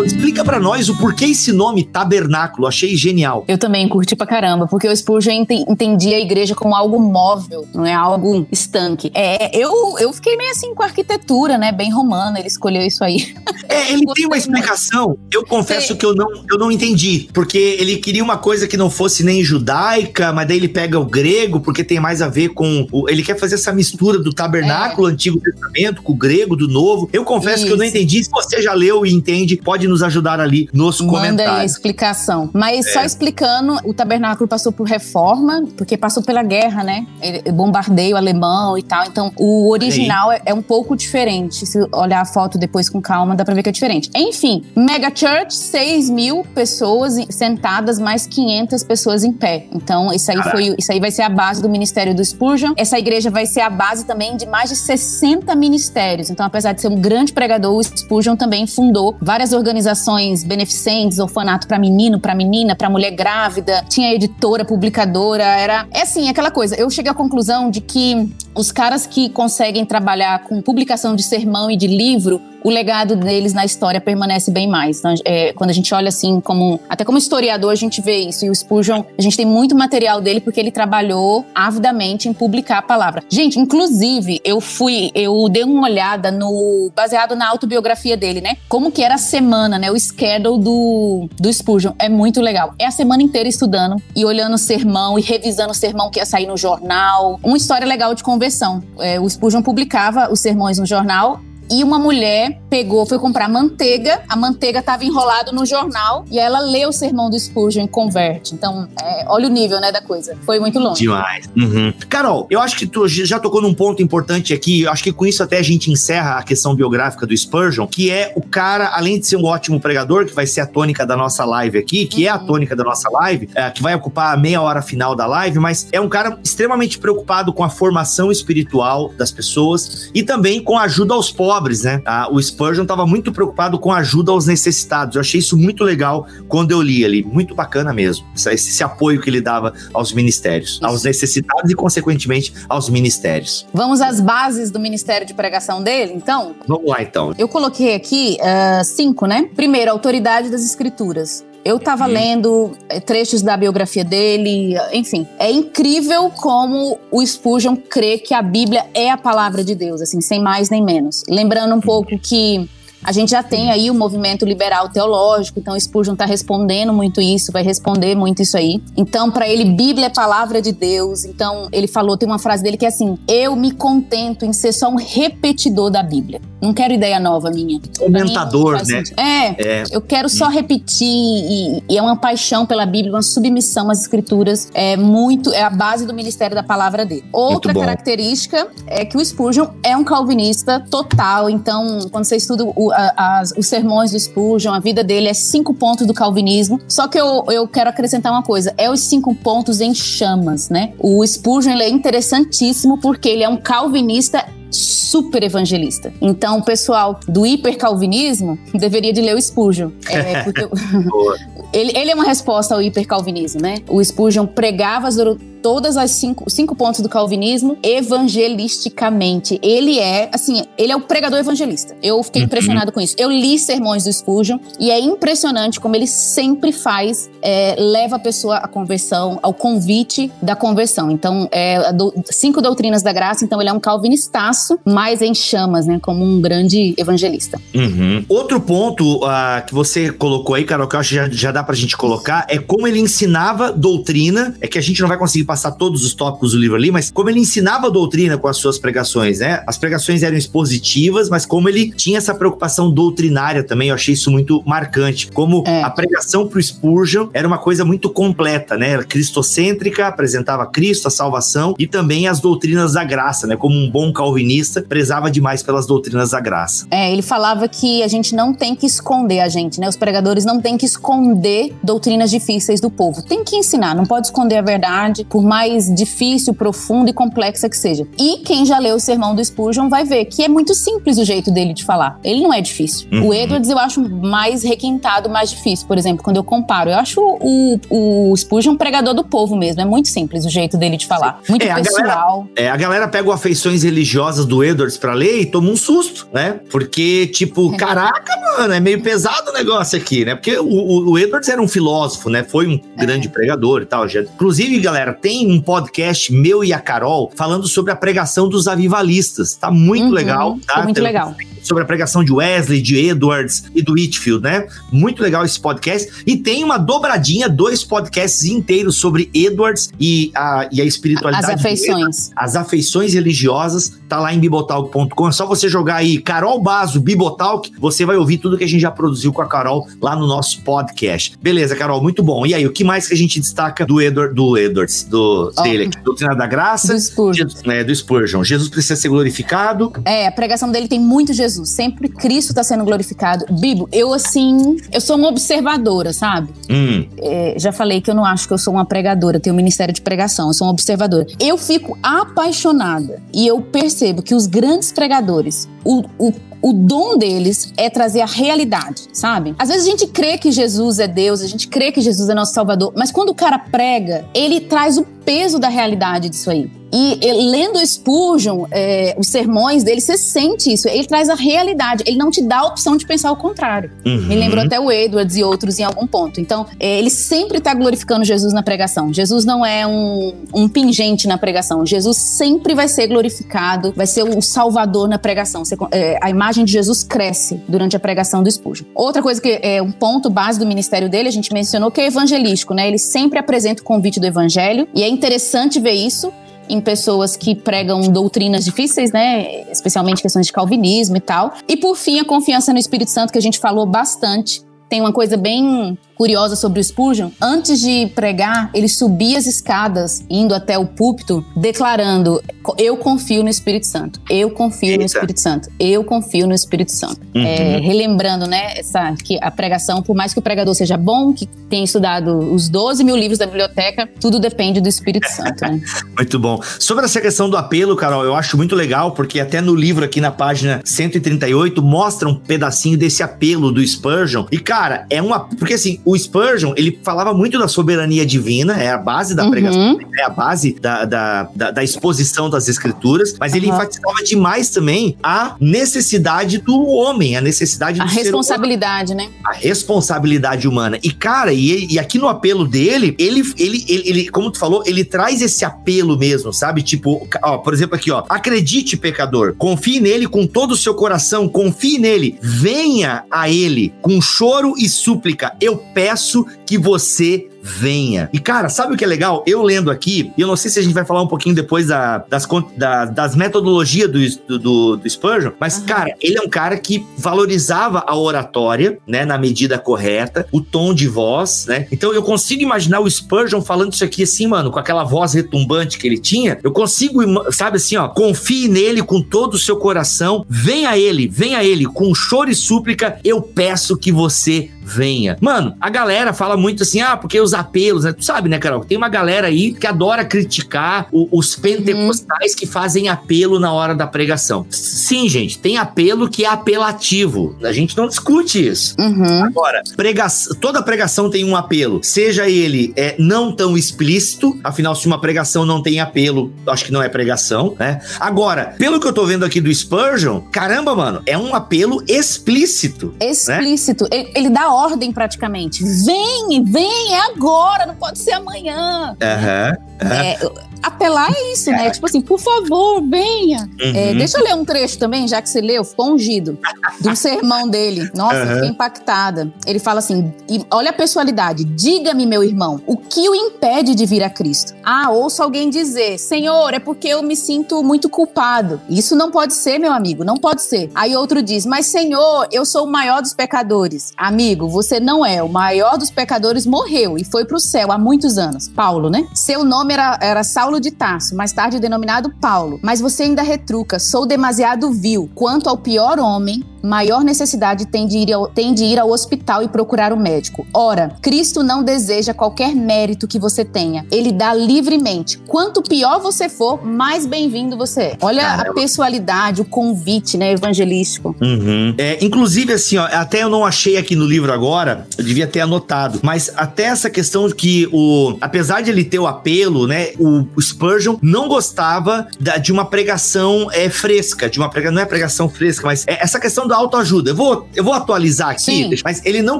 Carol, explica para nós o porquê esse nome tabernáculo. Achei genial. Eu também curti pra caramba, porque o Spurgeon entendia a igreja como algo móvel, não é algo estanque. É, eu, eu fiquei meio assim com a arquitetura, né? Bem romana, ele escolheu isso aí. É, ele tem uma explicação. Eu confesso que eu não, eu não entendi. Porque ele queria uma coisa que não fosse nem judaica, mas daí ele pega o grego, porque tem mais a ver com. O, ele quer fazer essa mistura do tabernáculo é. Antigo Testamento com o grego do Novo. Eu confesso isso. que eu não entendi. Se você já leu e entende, pode nos ajudar ali nos Manda comentários. Manda aí a explicação. Mas é. só explicando, o tabernáculo passou por reforma, porque passou pela guerra, né? Bombardeio alemão e tal. Então, o original é, é, um pouco diferente. Se olhar a foto depois com calma, dá pra ver que é diferente. Enfim, Mega Church, 6 mil pessoas sentadas, mais 500 pessoas em pé. Então, isso aí, foi, isso aí vai ser a base do Ministério do Spurgeon. Essa igreja vai ser a base também de mais de 60 ministérios. Então, apesar de ser um grande pregador, o Spurgeon também fundou várias organizações beneficentes, orfanato para menino, para menina, para mulher grávida, tinha editora, publicadora, era é assim, aquela coisa. Eu cheguei à conclusão de que os caras que conseguem trabalhar com publicação de sermão e de livro o legado deles na história permanece bem mais. Então, é, quando a gente olha assim, como até como historiador, a gente vê isso. E o Spurgeon, a gente tem muito material dele porque ele trabalhou avidamente em publicar a palavra. Gente, inclusive, eu fui, eu dei uma olhada no baseado na autobiografia dele, né? Como que era a semana, né? O schedule do, do Spurgeon é muito legal. É a semana inteira estudando e olhando o sermão e revisando o sermão que ia sair no jornal. Uma história legal de conversão. É, o Spurgeon publicava os sermões no jornal e uma mulher pegou, foi comprar manteiga, a manteiga estava enrolada no jornal e ela leu o sermão do Spurgeon e converte. Então, é, olha o nível, né, da coisa. Foi muito longe. Demais. Uhum. Carol, eu acho que tu já tocou num ponto importante aqui, eu acho que com isso até a gente encerra a questão biográfica do Spurgeon, que é o cara, além de ser um ótimo pregador, que vai ser a tônica da nossa live aqui, que uhum. é a uhum. tônica da nossa live, é, que vai ocupar a meia hora final da live, mas é um cara extremamente preocupado com a formação espiritual das pessoas e também com a ajuda aos pobres pobres, né? Ah, o Spurgeon estava muito preocupado com a ajuda aos necessitados. Eu achei isso muito legal quando eu li ali, muito bacana mesmo. Esse, esse apoio que ele dava aos ministérios, isso. aos necessitados e, consequentemente, aos ministérios. Vamos às bases do ministério de pregação dele, então? Vamos lá, então. Eu coloquei aqui uh, cinco, né? Primeiro, autoridade das escrituras. Eu tava uhum. lendo eh, trechos da biografia dele, enfim. É incrível como o Spurgeon crê que a Bíblia é a palavra de Deus, assim, sem mais nem menos. Lembrando um pouco que a gente já tem aí o movimento liberal teológico, então Spurgeon está respondendo muito isso, vai responder muito isso aí. Então, para ele, Bíblia é palavra de Deus. Então, ele falou, tem uma frase dele que é assim: Eu me contento em ser só um repetidor da Bíblia. Não quero ideia nova minha. Comentador, né? É, é, eu quero só repetir e, e, é uma paixão pela Bíblia, uma submissão às escrituras. É muito, é a base do ministério da palavra dele. Outra característica é que o Spurgeon é um calvinista total. Então, quando você estuda o as, os sermões do Spurgeon, a vida dele é cinco pontos do calvinismo. Só que eu, eu quero acrescentar uma coisa: é os cinco pontos em chamas, né? O Spurgeon ele é interessantíssimo porque ele é um calvinista super evangelista. Então, o pessoal do hipercalvinismo deveria de ler o Spurgeon. É, porque *laughs* *laughs* ele, ele é uma resposta ao hipercalvinismo, né? O Spurgeon pregava as todas as cinco, cinco pontos do calvinismo evangelisticamente. Ele é, assim, ele é o pregador evangelista. Eu fiquei uhum. impressionado com isso. Eu li sermões do Spurgeon e é impressionante como ele sempre faz, é, leva a pessoa à conversão, ao convite da conversão. Então, é, do, cinco doutrinas da graça, então ele é um calvinistaço, mas em chamas, né, como um grande evangelista. Uhum. Outro ponto uh, que você colocou aí, Carol, que eu acho que já, já dá pra gente colocar, é como ele ensinava doutrina, é que a gente não vai conseguir passar todos os tópicos do livro ali, mas como ele ensinava a doutrina com as suas pregações, né? As pregações eram expositivas, mas como ele tinha essa preocupação doutrinária também, eu achei isso muito marcante. Como é. a pregação pro Spurgeon era uma coisa muito completa, né? Era cristocêntrica, apresentava Cristo, a salvação e também as doutrinas da graça, né? Como um bom calvinista, prezava demais pelas doutrinas da graça. É, ele falava que a gente não tem que esconder a gente, né? Os pregadores não têm que esconder doutrinas difíceis do povo. Tem que ensinar, não pode esconder a verdade, por por mais difícil, profundo e complexa que seja. E quem já leu o sermão do Spurgeon vai ver que é muito simples o jeito dele de falar. Ele não é difícil. Uhum. O Edwards eu acho mais requintado, mais difícil, por exemplo, quando eu comparo. Eu acho o, o Spurgeon pregador do povo mesmo. É muito simples o jeito dele de falar. Muito é, pessoal. A galera, é, a galera pega o afeições religiosas do Edwards pra ler e toma um susto, né? Porque, tipo, *laughs* caraca, mano, é meio pesado o negócio aqui, né? Porque o, o Edwards era um filósofo, né? Foi um é. grande pregador e tal. Já. Inclusive, galera, tem um podcast meu e a Carol falando sobre a pregação dos avivalistas. Tá muito uhum, legal, tá? Muito legal sobre a pregação de Wesley, de Edwards e do Whitfield, né? Muito legal esse podcast. E tem uma dobradinha, dois podcasts inteiros sobre Edwards e a, e a espiritualidade. As afeições. as afeições religiosas. Tá lá em bibotalk.com. É só você jogar aí Carol Bazo, Bibotalk. Você vai ouvir tudo que a gente já produziu com a Carol lá no nosso podcast. Beleza, Carol, muito bom. E aí, o que mais que a gente destaca do Edward, do Edwards, do, oh. dele aqui? Doutrina da Graça. Do Spurgeon. É, do Spurgeon. Jesus precisa ser glorificado. É, a pregação dele tem muito Jesus Jesus, sempre Cristo está sendo glorificado. Bibo, eu assim, eu sou uma observadora, sabe? Hum. É, já falei que eu não acho que eu sou uma pregadora, tenho um ministério de pregação, eu sou uma observadora. Eu fico apaixonada e eu percebo que os grandes pregadores, o, o o dom deles é trazer a realidade, sabe? Às vezes a gente crê que Jesus é Deus, a gente crê que Jesus é nosso Salvador, mas quando o cara prega, ele traz o peso da realidade disso aí. E, lendo Spurgeon, é, os sermões dele, você sente isso. Ele traz a realidade. Ele não te dá a opção de pensar o contrário. Uhum. Me lembrou até o Edwards e outros em algum ponto. Então, é, ele sempre está glorificando Jesus na pregação. Jesus não é um, um pingente na pregação. Jesus sempre vai ser glorificado, vai ser o salvador na pregação. Você, é, a imagem de Jesus cresce durante a pregação do Spurgeon. Outra coisa que é um ponto base do ministério dele, a gente mencionou, que é evangelístico, né? Ele sempre apresenta o convite do evangelho. E é interessante ver isso em pessoas que pregam doutrinas difíceis, né? Especialmente questões de calvinismo e tal. E por fim, a confiança no Espírito Santo, que a gente falou bastante. Tem uma coisa bem curiosa sobre o Spurgeon, antes de pregar, ele subia as escadas, indo até o púlpito, declarando: Eu confio no Espírito Santo, eu confio Eita. no Espírito Santo, eu confio no Espírito Santo. Uhum. É, relembrando, né, essa, que a pregação, por mais que o pregador seja bom, que tenha estudado os 12 mil livros da biblioteca, tudo depende do Espírito Santo. Né? *laughs* muito bom. Sobre essa questão do apelo, Carol, eu acho muito legal, porque até no livro aqui na página 138 mostra um pedacinho desse apelo do Spurgeon. E, cara, é uma. Porque assim, o Spurgeon, ele falava muito da soberania divina, é a base da uhum. pregação, é a base da, da, da, da, exposição das escrituras, mas ele uhum. enfatizava demais também a necessidade do homem, a necessidade a do responsabilidade, né? A responsabilidade humana. E, cara, e, e aqui no apelo dele, ele, ele, ele, ele, como tu falou, ele traz esse apelo mesmo, sabe? Tipo, ó, por exemplo, aqui, ó. Acredite, pecador, confie nele com todo o seu coração, confie nele, venha a ele com choro e súplica. Eu peço que você venha. E, cara, sabe o que é legal? Eu lendo aqui, e eu não sei se a gente vai falar um pouquinho depois da, das, da, das metodologias do, do, do Spurgeon, mas, uhum. cara, ele é um cara que valorizava a oratória, né, na medida correta, o tom de voz, né? Então eu consigo imaginar o Spurgeon falando isso aqui assim, mano, com aquela voz retumbante que ele tinha. Eu consigo, sabe assim, ó, confie nele com todo o seu coração, venha a ele, venha a ele, com choro e súplica, eu peço que você venha. Mano, a galera fala muito assim, ah, porque os apelos, né? Tu sabe, né, Carol? Tem uma galera aí que adora criticar o, os pentecostais uhum. que fazem apelo na hora da pregação. Sim, gente, tem apelo que é apelativo. A gente não discute isso. Uhum. Agora, prega toda pregação tem um apelo, seja ele é, não tão explícito, afinal, se uma pregação não tem apelo, acho que não é pregação, né? Agora, pelo que eu tô vendo aqui do Spurgeon, caramba, mano, é um apelo explícito. Né? Explícito. Né? Ele, ele dá ordem praticamente. Vem, vem, é agora, não pode ser amanhã. Uhum. Uhum. É, apelar é isso, né? É. Tipo assim, por favor, venha. Uhum. É, deixa eu ler um trecho também, já que você leu, ficou ungido, do sermão dele. Nossa, uhum. fiquei impactada. Ele fala assim: olha a personalidade, diga-me, meu irmão, o que o impede de vir a Cristo? Ah, ouço alguém dizer, Senhor, é porque eu me sinto muito culpado. Isso não pode ser, meu amigo, não pode ser. Aí outro diz, mas Senhor, eu sou o maior dos pecadores. Amigo, você não é. O maior dos pecadores morreu e foi para o céu há muitos anos. Paulo, né? Seu nome era, era Saulo Saulo de Tarso, mais tarde denominado Paulo. Mas você ainda retruca: sou demasiado vil. Quanto ao pior homem, maior necessidade tem de, ir ao, tem de ir ao hospital e procurar o médico. Ora, Cristo não deseja qualquer mérito que você tenha. Ele dá livremente. Quanto pior você for, mais bem-vindo você é. Olha Caramba. a pessoalidade, o convite, né, evangelístico. Uhum. É, inclusive, assim, ó, até eu não achei aqui no livro agora, eu devia ter anotado, mas até essa questão de que o, apesar de ele ter o apelo, né, o, o Spurgeon não gostava da, de uma pregação é, fresca, de uma pregação, não é pregação fresca, mas é essa questão da autoajuda. Eu vou, eu vou atualizar aqui, Sim. mas ele não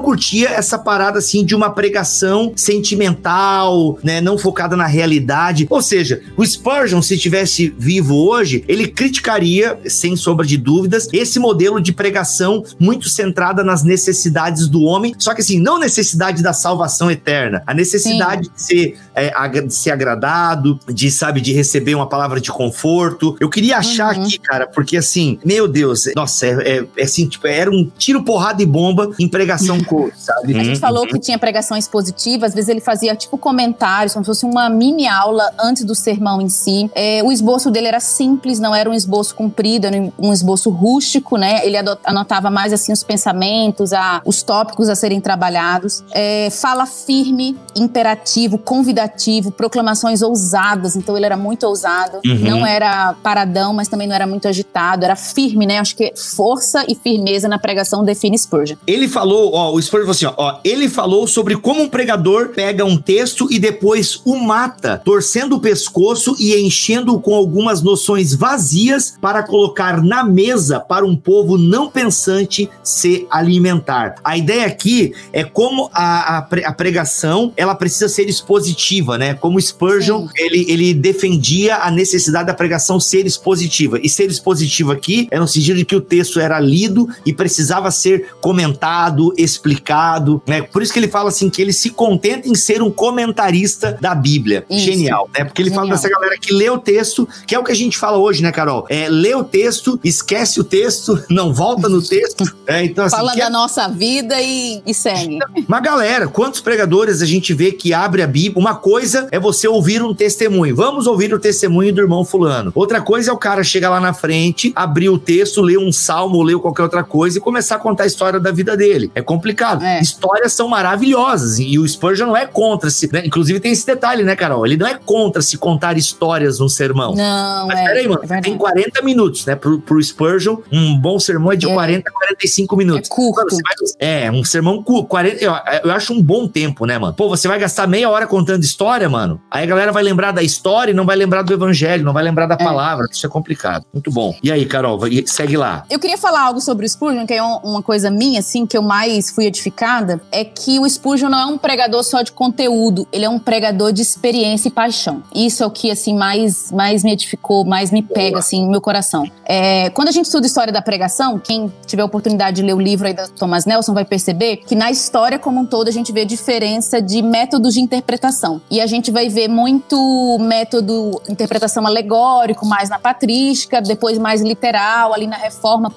curtia essa parada assim de uma pregação sentimental, né, não focada na realidade. Ou seja, o Spurgeon, se tivesse vivo hoje, ele criticaria, sem sombra de dúvidas, esse modelo de pregação muito centrada nas necessidades do homem, só que assim, não necessidade da salvação eterna, a necessidade Sim. de ser, é, de ser agradado, de, sabe, de receber uma palavra de conforto. Eu queria achar uhum. aqui, cara, porque assim, meu Deus, nossa, é, é, é assim, tipo, era um tiro, porrada e bomba em pregação *laughs* coach, sabe? A gente falou que tinha pregações positivas, às vezes ele fazia tipo comentários, como se fosse uma mini aula antes do sermão em si. É, o esboço dele era simples, não era um esboço comprido, era um esboço rústico, né? Ele anotava mais assim os pensamentos, a, os tópicos a serem trabalhados. É, fala firme, imperativo, convidativo, proclamações ousadas. Então ele era muito ousado, uhum. não era paradão, mas também não era muito agitado, era firme, né? Acho que força e firmeza na pregação define Spurgeon. Ele falou, ó, o Spurgeon falou assim, ó, ó, ele falou sobre como um pregador pega um texto e depois o mata, torcendo o pescoço e enchendo-o com algumas noções vazias para colocar na mesa para um povo não pensante se alimentar. A ideia aqui é como a, a, a pregação ela precisa ser expositiva, né? Como Spurgeon ele, ele defendia a necessidade da pregação ser expositiva. E ser expositiva aqui é no sentido de que o texto era lido e precisava ser comentado, explicado, né? Por isso que ele fala assim que ele se contenta em ser um comentarista da Bíblia. Isso. Genial, né? Porque ele Genial. fala dessa galera que lê o texto, que é o que a gente fala hoje, né, Carol? É, lê o texto, esquece o texto, *laughs* não volta no texto. É, então, assim, fala da é... nossa vida e, e segue. *laughs* Mas galera, quantos pregadores a gente vê que abre a Bíblia? Uma coisa é você ouvir um testemunho. Vamos ouvir o testemunho do irmão fulano. Outra coisa é o cara chegar lá na frente, abrir o texto, ler um salmo, ler qualquer outra coisa e começar a contar a história da vida dele. É complicado. É. Histórias são maravilhosas e o Spurgeon não é contra se, né? inclusive tem esse detalhe, né, Carol? Ele não é contra se contar histórias no sermão. Não, Mas é, peraí, mano, é tem 40 minutos, né? Pro, pro Spurgeon, um bom sermão é de é. 40 a 45 minutos. É curto. Mano, vai, é, um sermão curto. 40, eu, eu acho um bom tempo, né, mano? Pô, você vai gastar meia hora contando história, mano. Aí a galera vai lembrar da história e não vai lembrar do evangelho, não vai lembrar da é. palavra. Isso é complicado. Muito bom. E aí, Carol, segue lá. Eu queria falar algo sobre o Spurgeon, que é uma coisa minha, assim, que eu mais fui edificada, é que o Spurgeon não é um pregador só de conteúdo, ele é um pregador de experiência e paixão. Isso é o que, assim, mais, mais me edificou, mais me pega, assim, no meu coração. É, quando a gente estuda história da pregação, quem tiver oportunidade de ler o livro aí da Thomas Nelson vai perceber que na história como um todo a gente vê diferença de métodos de interpretação. E a gente vai ver muito método interpretação alegórico, mais na patrística, depois mais literal, ali na reforma,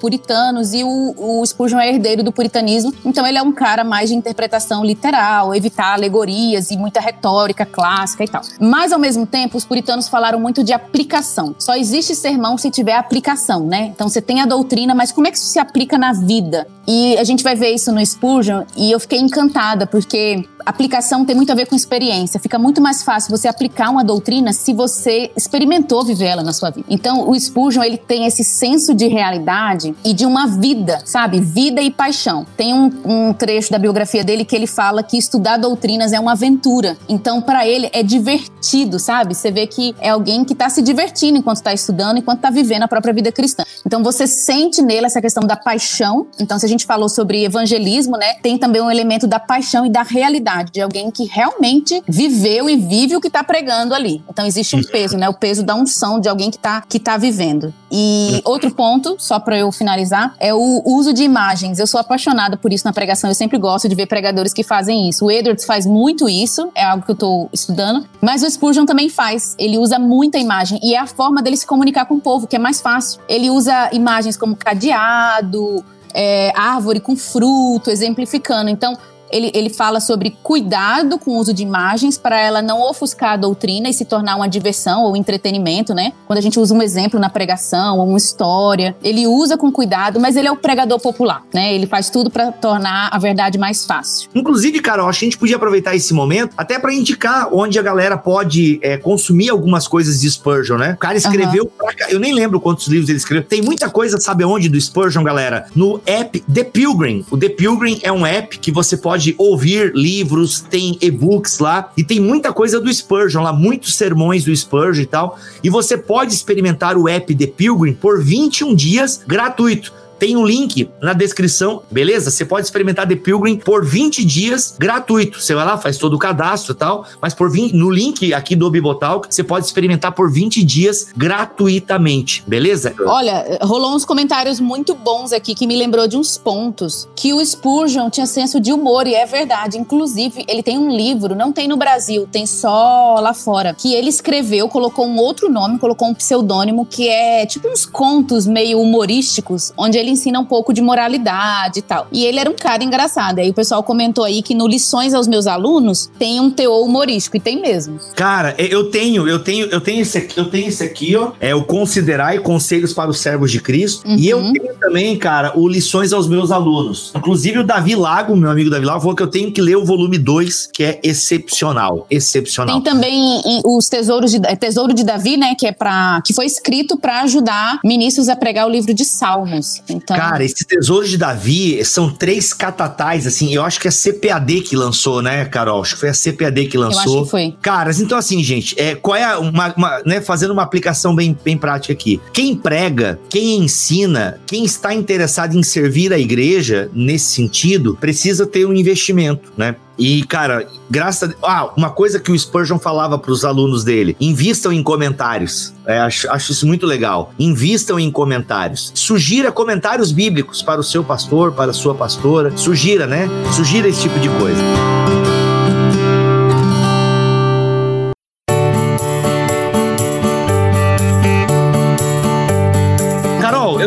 puritanos, e o, o Spurgeon é herdeiro do puritanismo, então ele é um cara mais de interpretação literal, evitar alegorias e muita retórica clássica e tal. Mas ao mesmo tempo, os puritanos falaram muito de aplicação. Só existe sermão se tiver aplicação, né? Então você tem a doutrina, mas como é que isso se aplica na vida? E a gente vai ver isso no Spurgeon e eu fiquei encantada porque aplicação tem muito a ver com experiência. Fica muito mais fácil você aplicar uma doutrina se você experimentou viver ela na sua vida. Então, o Spurgeon, ele tem esse senso de realidade e de uma vida, sabe? Vida e paixão. Tem um, um trecho da biografia dele que ele fala que estudar doutrinas é uma aventura. Então, para ele, é divertido, sabe? Você vê que é alguém que está se divertindo enquanto está estudando, enquanto está vivendo a própria vida cristã. Então, você sente nele essa questão da paixão. Então, se a gente falou sobre evangelismo, né? Tem também um elemento da paixão e da realidade de alguém que realmente viveu e vive o que está pregando ali. Então existe um peso, né? O peso da unção de alguém que está que tá vivendo. E outro ponto, só para eu finalizar, é o uso de imagens. Eu sou apaixonada por isso na pregação. Eu sempre gosto de ver pregadores que fazem isso. O Edwards faz muito isso, é algo que eu estou estudando. Mas o Spurgeon também faz. Ele usa muita imagem e é a forma dele se comunicar com o povo, que é mais fácil. Ele usa imagens como cadeado, é, árvore com fruto, exemplificando. Então, ele, ele fala sobre cuidado com o uso de imagens para ela não ofuscar a doutrina e se tornar uma diversão ou entretenimento, né? Quando a gente usa um exemplo na pregação ou uma história, ele usa com cuidado, mas ele é o pregador popular, né? Ele faz tudo para tornar a verdade mais fácil. Inclusive, Carol, acho que a gente podia aproveitar esse momento até para indicar onde a galera pode é, consumir algumas coisas de Spurgeon, né? O cara escreveu, uhum. pra, eu nem lembro quantos livros ele escreveu. Tem muita coisa, sabe onde, do Spurgeon, galera? No app The Pilgrim. O The Pilgrim é um app que você pode ouvir livros, tem e-books lá e tem muita coisa do Spurgeon lá, muitos sermões do Spurgeon e tal. E você pode experimentar o app The Pilgrim por 21 dias gratuito. Tem um link na descrição, beleza? Você pode experimentar The Pilgrim por 20 dias gratuito. Você vai lá, faz todo o cadastro e tal, mas por 20, no link aqui do Bibotalk, você pode experimentar por 20 dias gratuitamente, beleza? Olha, rolou uns comentários muito bons aqui que me lembrou de uns pontos que o Spurgeon tinha senso de humor e é verdade. Inclusive, ele tem um livro, não tem no Brasil, tem só lá fora, que ele escreveu, colocou um outro nome, colocou um pseudônimo que é tipo uns contos meio humorísticos, onde ele ele ensina um pouco de moralidade e tal. E ele era um cara engraçado. Aí o pessoal comentou aí que no Lições aos meus alunos tem um teor humorístico, e tem mesmo. Cara, eu tenho, eu tenho, eu tenho esse aqui, eu tenho esse aqui, ó. É o Considerai Conselhos para os Servos de Cristo. Uhum. E eu uhum. tenho também, cara, o Lições aos meus alunos. Inclusive o Davi Lago, meu amigo Davi Lago, falou que eu tenho que ler o volume 2, que é excepcional. Excepcional. Tem também os Tesouros de Tesouro de Davi, né? Que é para que foi escrito para ajudar ministros a pregar o livro de Salmos. Então... Cara, esses tesouros de Davi são três catatais, assim. Eu acho que é a CPAD que lançou, né, Carol? Acho que foi a CPAD que lançou. Eu acho que foi. Caras, então assim, gente, é, qual é uma, uma, né, fazendo uma aplicação bem, bem prática aqui. Quem prega, quem ensina, quem está interessado em servir a igreja nesse sentido, precisa ter um investimento, né? E, cara, graças a... Ah, uma coisa que o Spurgeon falava para os alunos dele: invistam em comentários. É, acho, acho isso muito legal. Invistam em comentários. Sugira comentários bíblicos para o seu pastor, para a sua pastora. Sugira, né? Sugira esse tipo de coisa.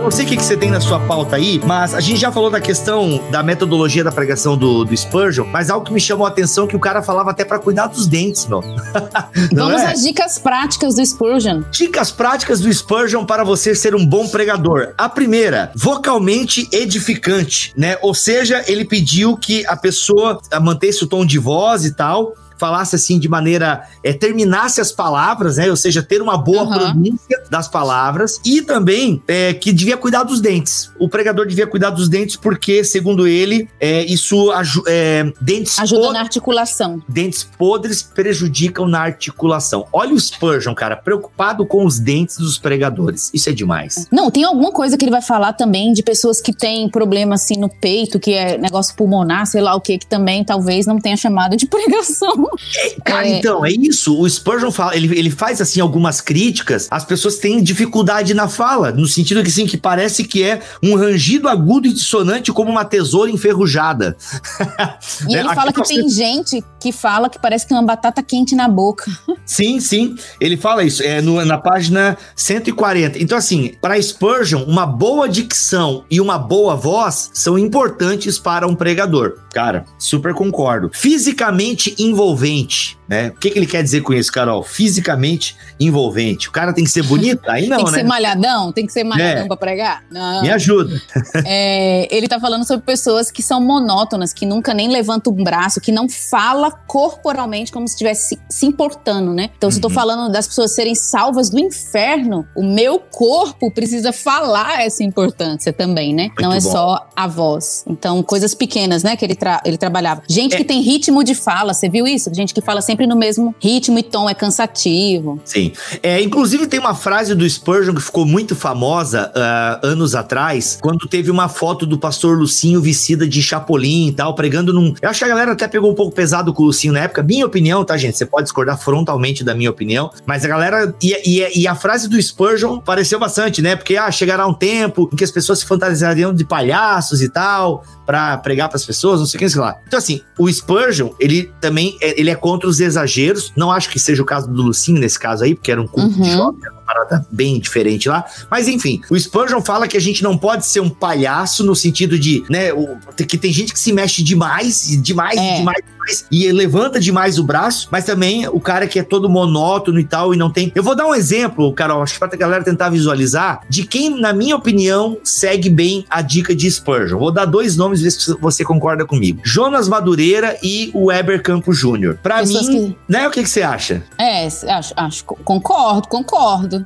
Não sei o que, que você tem na sua pauta aí, mas a gente já falou da questão da metodologia da pregação do, do Spurgeon, mas algo que me chamou a atenção é que o cara falava até para cuidar dos dentes, meu. *laughs* Vamos é? às dicas práticas do Spurgeon. Dicas práticas do Spurgeon para você ser um bom pregador. A primeira, vocalmente edificante, né? Ou seja, ele pediu que a pessoa mantesse o tom de voz e tal, falasse assim de maneira. É, terminasse as palavras, né? Ou seja, ter uma boa uhum. pronúncia das palavras. E também é, que devia cuidar dos dentes. O pregador devia cuidar dos dentes porque, segundo ele, é, isso é, dentes ajuda podres, na articulação. Dentes podres prejudicam na articulação. Olha o Spurgeon, cara, preocupado com os dentes dos pregadores. Isso é demais. Não, tem alguma coisa que ele vai falar também de pessoas que têm problema assim no peito, que é negócio pulmonar, sei lá o que, que também talvez não tenha chamado de *laughs* pregação. É, cara, é. então, é isso. O Spurgeon fala, ele, ele faz assim algumas críticas, as pessoas têm dificuldade na fala, no sentido que assim, que parece que é um rangido agudo e dissonante como uma tesoura enferrujada. *laughs* E ele é, fala que tem gente que fala que parece que tem uma batata quente na boca. *laughs* Sim, sim. Ele fala isso, é no, na página 140. Então, assim, para Spurgeon, uma boa dicção e uma boa voz são importantes para um pregador. Cara, super concordo. Fisicamente envolvente né? O que, que ele quer dizer com isso, Carol? Fisicamente envolvente. O cara tem que ser bonito? Aí não, tem que né? ser malhadão? Tem que ser malhadão é. pra pregar? Não. Me ajuda. é, ele tá falando sobre pessoas que são monótonas, que nunca nem levantam um braço, que não fala corporalmente como se estivesse se, se, importando, né? Então, se eu tô uhum. falando das pessoas serem salvas do inferno, o meu corpo precisa falar essa importância também, né? Muito não é bom. só a voz. Então, coisas pequenas, né, que ele, tra ele trabalhava. Gente é. que tem ritmo de fala, você viu isso? Gente que fala sempre no mesmo ritmo e tom, é cansativo. Sim. É, inclusive tem uma frase do Spurgeon que ficou muito famosa uh, anos atrás, quando teve uma foto do pastor Lucinho vestida de chapolim e tal, pregando num. Eu acho que a galera até pegou um pouco pesado com o Lucinho na época. Minha opinião, tá, gente? Você pode discordar frontalmente da minha opinião, mas a galera. E, e, e a frase do Spurgeon pareceu bastante, né? Porque ah, chegará um tempo em que as pessoas se fantasiariam de palhaços e tal, para pregar para as pessoas, não sei o que, sei lá. Então, assim, o Spurgeon, ele também é, ele é contra os exageros. Não acho que seja o caso do Lucinho nesse caso aí, porque era um culto uhum. de jovem, parada bem diferente lá. Mas enfim, o Spurgeon fala que a gente não pode ser um palhaço no sentido de, né, o, que tem gente que se mexe demais, demais, é. demais, demais, e levanta demais o braço, mas também o cara que é todo monótono e tal, e não tem. Eu vou dar um exemplo, Carol, acho que pra galera tentar visualizar, de quem, na minha opinião, segue bem a dica de Spurgeon. Vou dar dois nomes, ver se você concorda comigo. Jonas Madureira e o Weber Campo Júnior. Pra Pessoas mim, que... né, o que, que você acha? É, acho, acho, concordo, concordo.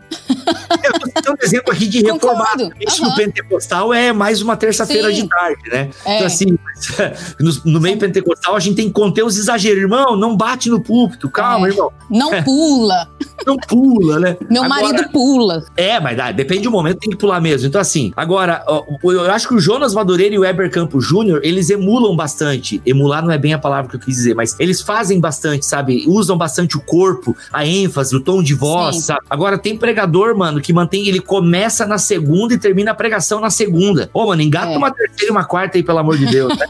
Eu tô um exemplo aqui de reformado. Isso uhum. no pentecostal é mais uma terça-feira de tarde, né? É. Então, assim, *laughs* no, no meio Sim. pentecostal a gente tem que conter os exageros. Irmão, não bate no púlpito, calma, é. irmão. Não pula. não pula, né? Meu agora, marido pula. É, mas dá, depende do momento, tem que pular mesmo. Então, assim, agora, eu acho que o Jonas Madureira e o Weber Campos Júnior, eles emulam bastante. Emular não é bem a palavra que eu quis dizer, mas eles fazem bastante, sabe? Usam bastante o corpo, a ênfase, o tom de voz, Sim. sabe? Agora, tem pregador, mano, que mantém, ele começa na segunda e termina a pregação na segunda. Ô, mano, engata é. uma terceira e uma quarta aí, pelo amor de Deus. Né?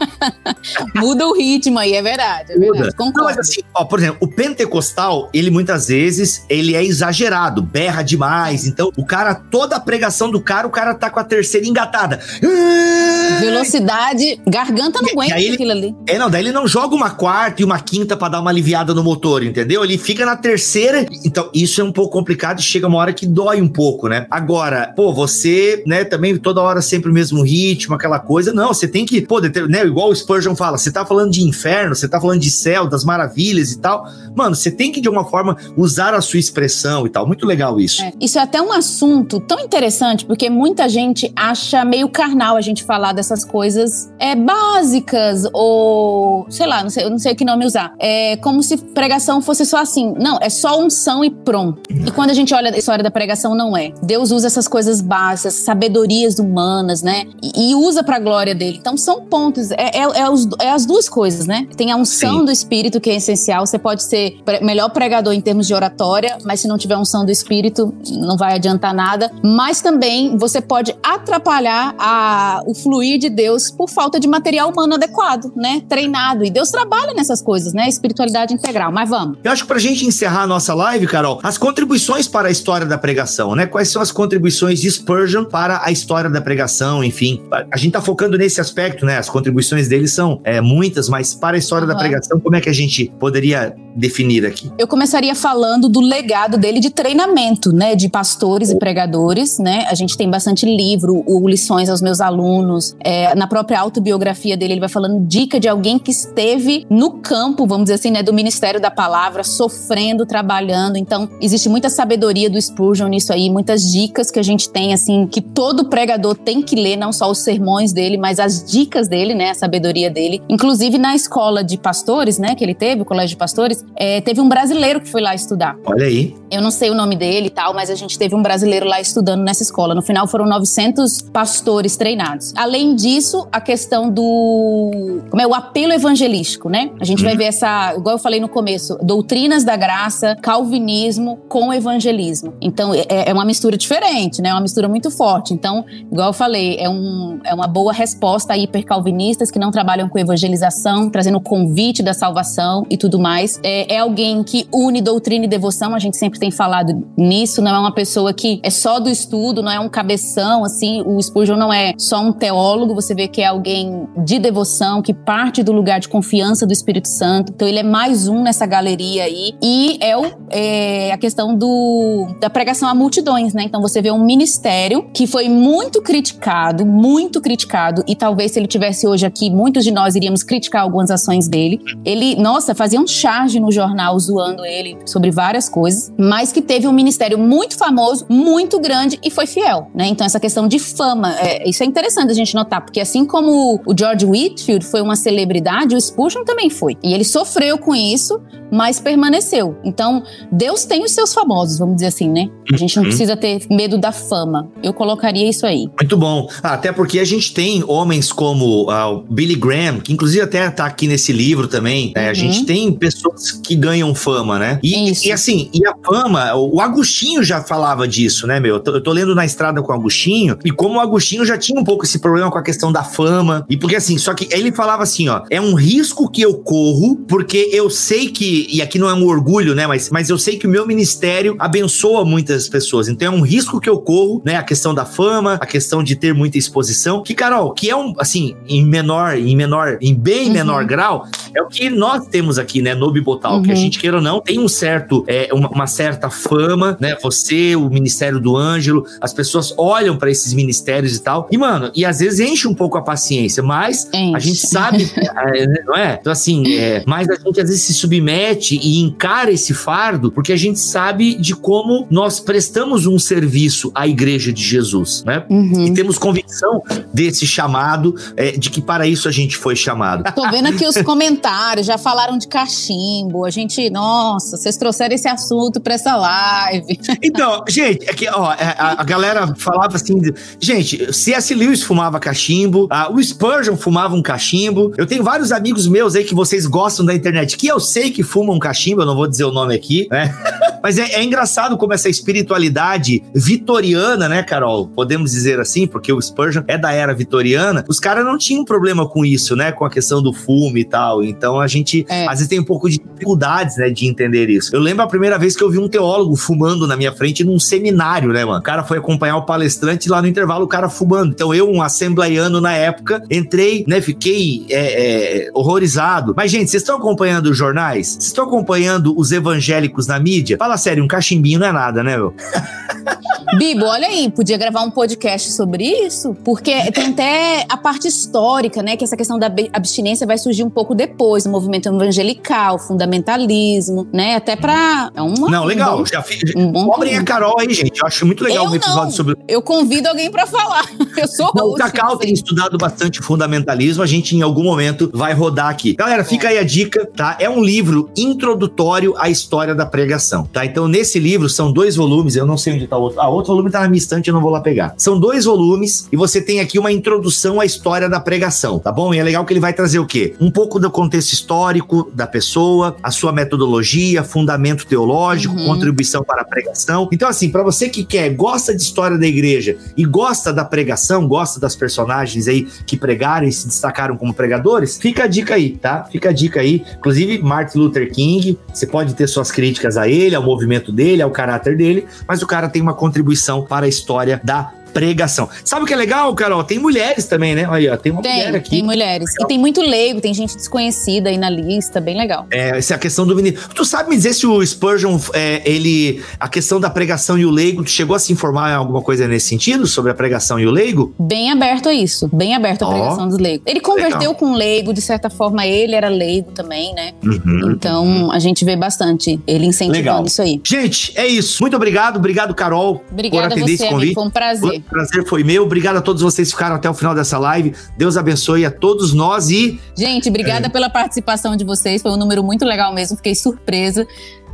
*laughs* Muda o ritmo aí, é verdade. É Muda. verdade. Concordo. Não, mas assim, ó, por exemplo, o pentecostal, ele muitas vezes, ele é exagerado, berra demais. Então, o cara, toda a pregação do cara, o cara tá com a terceira engatada. *laughs* Velocidade, garganta não aguenta ele, aquilo ali. É, não, daí ele não joga uma quarta e uma quinta para dar uma aliviada no motor, entendeu? Ele fica na terceira. Então, isso é um pouco complicado e chega uma hora que dói um pouco, né? Agora, pô, você, né, também toda hora sempre o mesmo ritmo, aquela coisa. Não, você tem que, pô, né, igual o Spurgeon fala, você tá falando de inferno, você tá falando de céu, das maravilhas e tal. Mano, você tem que, de alguma forma, usar a sua expressão e tal. Muito legal isso. É, isso é até um assunto tão interessante, porque muita gente acha meio carnal a gente falar dessas coisas é, básicas ou, sei lá, não sei, não sei que nome usar. É como se pregação fosse só assim. Não, é só unção e pronto. E quando a gente olha a história da pregação, não é. Deus usa essas coisas básicas, sabedorias humanas, né? E, e usa pra glória dele. Então são pontos, é, é, é, os, é as duas coisas, né? Tem a unção Sim. do Espírito, que é essencial. Você pode ser melhor pregador em termos de oratória, mas se não tiver unção do Espírito, não vai adiantar nada. Mas também você pode atrapalhar a, o fluir de Deus por falta de material humano adequado, né? Treinado. E Deus trabalha nessas coisas, né? Espiritualidade integral. Mas vamos. Eu acho que pra gente encerrar a nossa live, Carol, as contribuições para a história da pregação, né? Quais são as contribuições de Spurgeon para a história da pregação, enfim. A gente tá focando nesse aspecto, né? As contribuições dele são é, muitas, mas para a história da pregação, como é que a gente poderia definir aqui? Eu começaria falando do legado dele de treinamento, né? De pastores e pregadores, né? A gente tem bastante livro, o Lições aos meus alunos. É, na própria autobiografia dele, ele vai falando dica de alguém que esteve no campo, vamos dizer assim, né? Do ministério da palavra, sofrendo, trabalhando. Então, existe muita sabedoria do Spurgeon nisso aí, muitas dicas que a gente tem, assim, que todo pregador tem que ler, não só os sermões dele, mas as dicas dele, né? A sabedoria dele. Inclusive, na escola de pastores, né? Que ele teve, o colégio de pastores, é, teve um brasileiro que foi lá estudar. Olha aí. Eu não sei o nome dele e tal, mas a gente teve um brasileiro lá estudando nessa escola. No final foram 900 pastores treinados. Além disso, a questão do como é o apelo evangelístico, né? A gente uhum. vai ver essa, igual eu falei no começo, doutrinas da graça, calvinismo com evangelismo. Então é, é uma mistura diferente, né? É uma mistura muito forte. Então, igual eu falei, é, um, é uma boa resposta a hipercalvinistas que não trabalham com evangelização, trazendo o convite da salvação e tudo mais. É, é alguém que une doutrina e devoção. A gente sempre tem falado nisso. Não é uma pessoa que é só do estudo, não é um cabeção assim. O Spurgeon não é só um teólogo. Você vê que é alguém de devoção que parte do lugar de confiança do Espírito Santo. Então ele é mais um nessa galeria aí. E é, o, é a questão do, da pregação a multidões, né? Então você vê um ministério que foi muito criticado, muito criticado. E talvez se ele tivesse hoje aqui, muitos de nós iríamos criticar algumas ações dele. Ele, nossa, fazia um charge no jornal zoando ele sobre várias coisas, mas que teve um ministério muito famoso, muito grande e foi fiel, né? Então essa questão de fama, é, isso é interessante a gente notar, porque assim como o George Whitfield foi uma celebridade, o Spurgeon também foi. E ele sofreu com isso, mas permaneceu. Então, Deus tem os seus famosos, vamos dizer assim, né? A gente não uhum. precisa ter medo da fama. Eu colocaria isso aí. Muito bom. Ah, até porque a gente tem homens como uh, o Billy Graham, que inclusive até tá aqui nesse livro também. Né? Uhum. A gente tem pessoas que ganham fama, né? E, e, assim, e e a fama, o Agostinho já falava disso, né, meu? Eu tô, eu tô lendo na estrada com o Agostinho, e como o Agostinho já tinha um pouco esse problema com a questão da fama, e porque assim, só que ele falava assim, ó, é um risco que eu corro, porque eu sei que, e aqui não é um orgulho, né, mas, mas eu sei que o meu ministério abençoa muitas pessoas, então é um risco que eu corro, né, a questão da fama, a questão de ter muita exposição, que, Carol, que é um, assim, em menor, em menor, em bem uhum. menor grau, é o que nós temos aqui, né, no Bibotal, uhum. que a gente queira ou não, tem um certo, é, uma, uma certa fama, né, você, o Ministério do Ângelo, as pessoas olham para esses ministérios e tal, e, mano, e às vezes enche um pouco a paciência, mas enche. a gente sabe, *laughs* é, né, não é? Então, assim, é, mas a gente às vezes se submete e encara esse fardo, porque a gente sabe de como nós prestamos um serviço à igreja de Jesus, né? Uhum. E temos convicção desse chamado, é, de que para isso a gente foi chamado. Tô vendo aqui os comentários, já falaram de cachimbo, a gente, nossa, vocês trouxeram esse assunto para essa live. Então, gente, é que, ó, é, a, a galera falava assim, gente, C.S. Lewis fumava cachimbo, a, o Spurgeon fumava um cachimbo, eu tenho vários amigos meus aí que vocês gostam da internet, que eu sei que fumam cachimbo, eu não vou dizer o nome aqui, né? *laughs* Mas é, é, engraçado como essa espiritualidade vitoriana, né, Carol? Podemos dizer assim, porque o Spurgeon é da era vitoriana. Os caras não tinham problema com isso, né? Com a questão do fumo e tal. Então a gente é. às vezes tem um pouco de dificuldades, né, de entender isso. Eu lembro a primeira vez que eu vi um teólogo fumando na minha frente num seminário, né, mano? O cara foi acompanhar o palestrante lá no intervalo, o cara fumando. Então eu, um assembleiano na época, entrei, né, fiquei é, é, horrorizado. Mas, gente, vocês estão acompanhando os jornais? Vocês estão acompanhando os evangélicos na mídia? Fala sério, um cachimbinho não é nada, né, meu? *laughs* Bibo, olha aí, podia gravar um podcast sobre isso, porque tem até a parte histórica, né? Que essa questão da abstinência vai surgir um pouco depois, o movimento evangelical, fundamentalismo, né? Até pra. É uma, não, legal. Um bom, já fiz. Um Cobrem a Carol aí, gente. Eu acho muito legal eu um episódio não. sobre. Eu convido alguém pra falar. *laughs* Eu sou não, O Cacau tem estudado bastante fundamentalismo. A gente, em algum momento, vai rodar aqui. Galera, fica aí a dica, tá? É um livro introdutório à história da pregação, tá? Então, nesse livro, são dois volumes. Eu não sei onde tá o outro. Ah, outro volume tá na minha estante, eu não vou lá pegar. São dois volumes e você tem aqui uma introdução à história da pregação, tá bom? E é legal que ele vai trazer o quê? Um pouco do contexto histórico da pessoa, a sua metodologia, fundamento teológico, uhum. contribuição para a pregação. Então, assim, para você que quer, gosta de história da igreja e gosta da pregação, gosta das personagens aí que pregaram e se destacaram como pregadores, fica a dica aí, tá? Fica a dica aí. Inclusive, Martin Luther King, você pode ter suas críticas a ele, ao movimento dele, ao caráter dele, mas o cara tem uma contribuição contribuição para a história da pregação. Sabe o que é legal, Carol? Tem mulheres também, né? Aí, ó, tem uma tem, mulher aqui. Tem mulheres. Legal. E tem muito leigo, tem gente desconhecida aí na lista, bem legal. É, essa é a questão do menino. Tu sabe me dizer se o Spurgeon, é, ele. A questão da pregação e o leigo, tu chegou a se informar em alguma coisa nesse sentido, sobre a pregação e o leigo? Bem aberto a isso, bem aberto a pregação dos leigos. Ele converteu legal. com leigo, de certa forma, ele era leigo também, né? Uhum, então, uhum. a gente vê bastante ele incentivando legal. isso aí. Gente, é isso. Muito obrigado, obrigado, Carol. Obrigada por atender você, esse convite. Amigo, foi um prazer prazer foi meu. Obrigado a todos vocês que ficaram até o final dessa live. Deus abençoe a todos nós e. Gente, obrigada é... pela participação de vocês. Foi um número muito legal mesmo. Fiquei surpresa.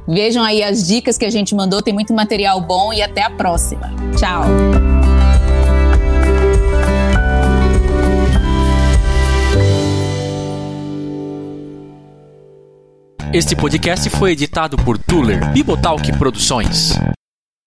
Vejam aí as dicas que a gente mandou. Tem muito material bom e até a próxima. Tchau. Este podcast foi editado por Tuller Bibotalk Produções.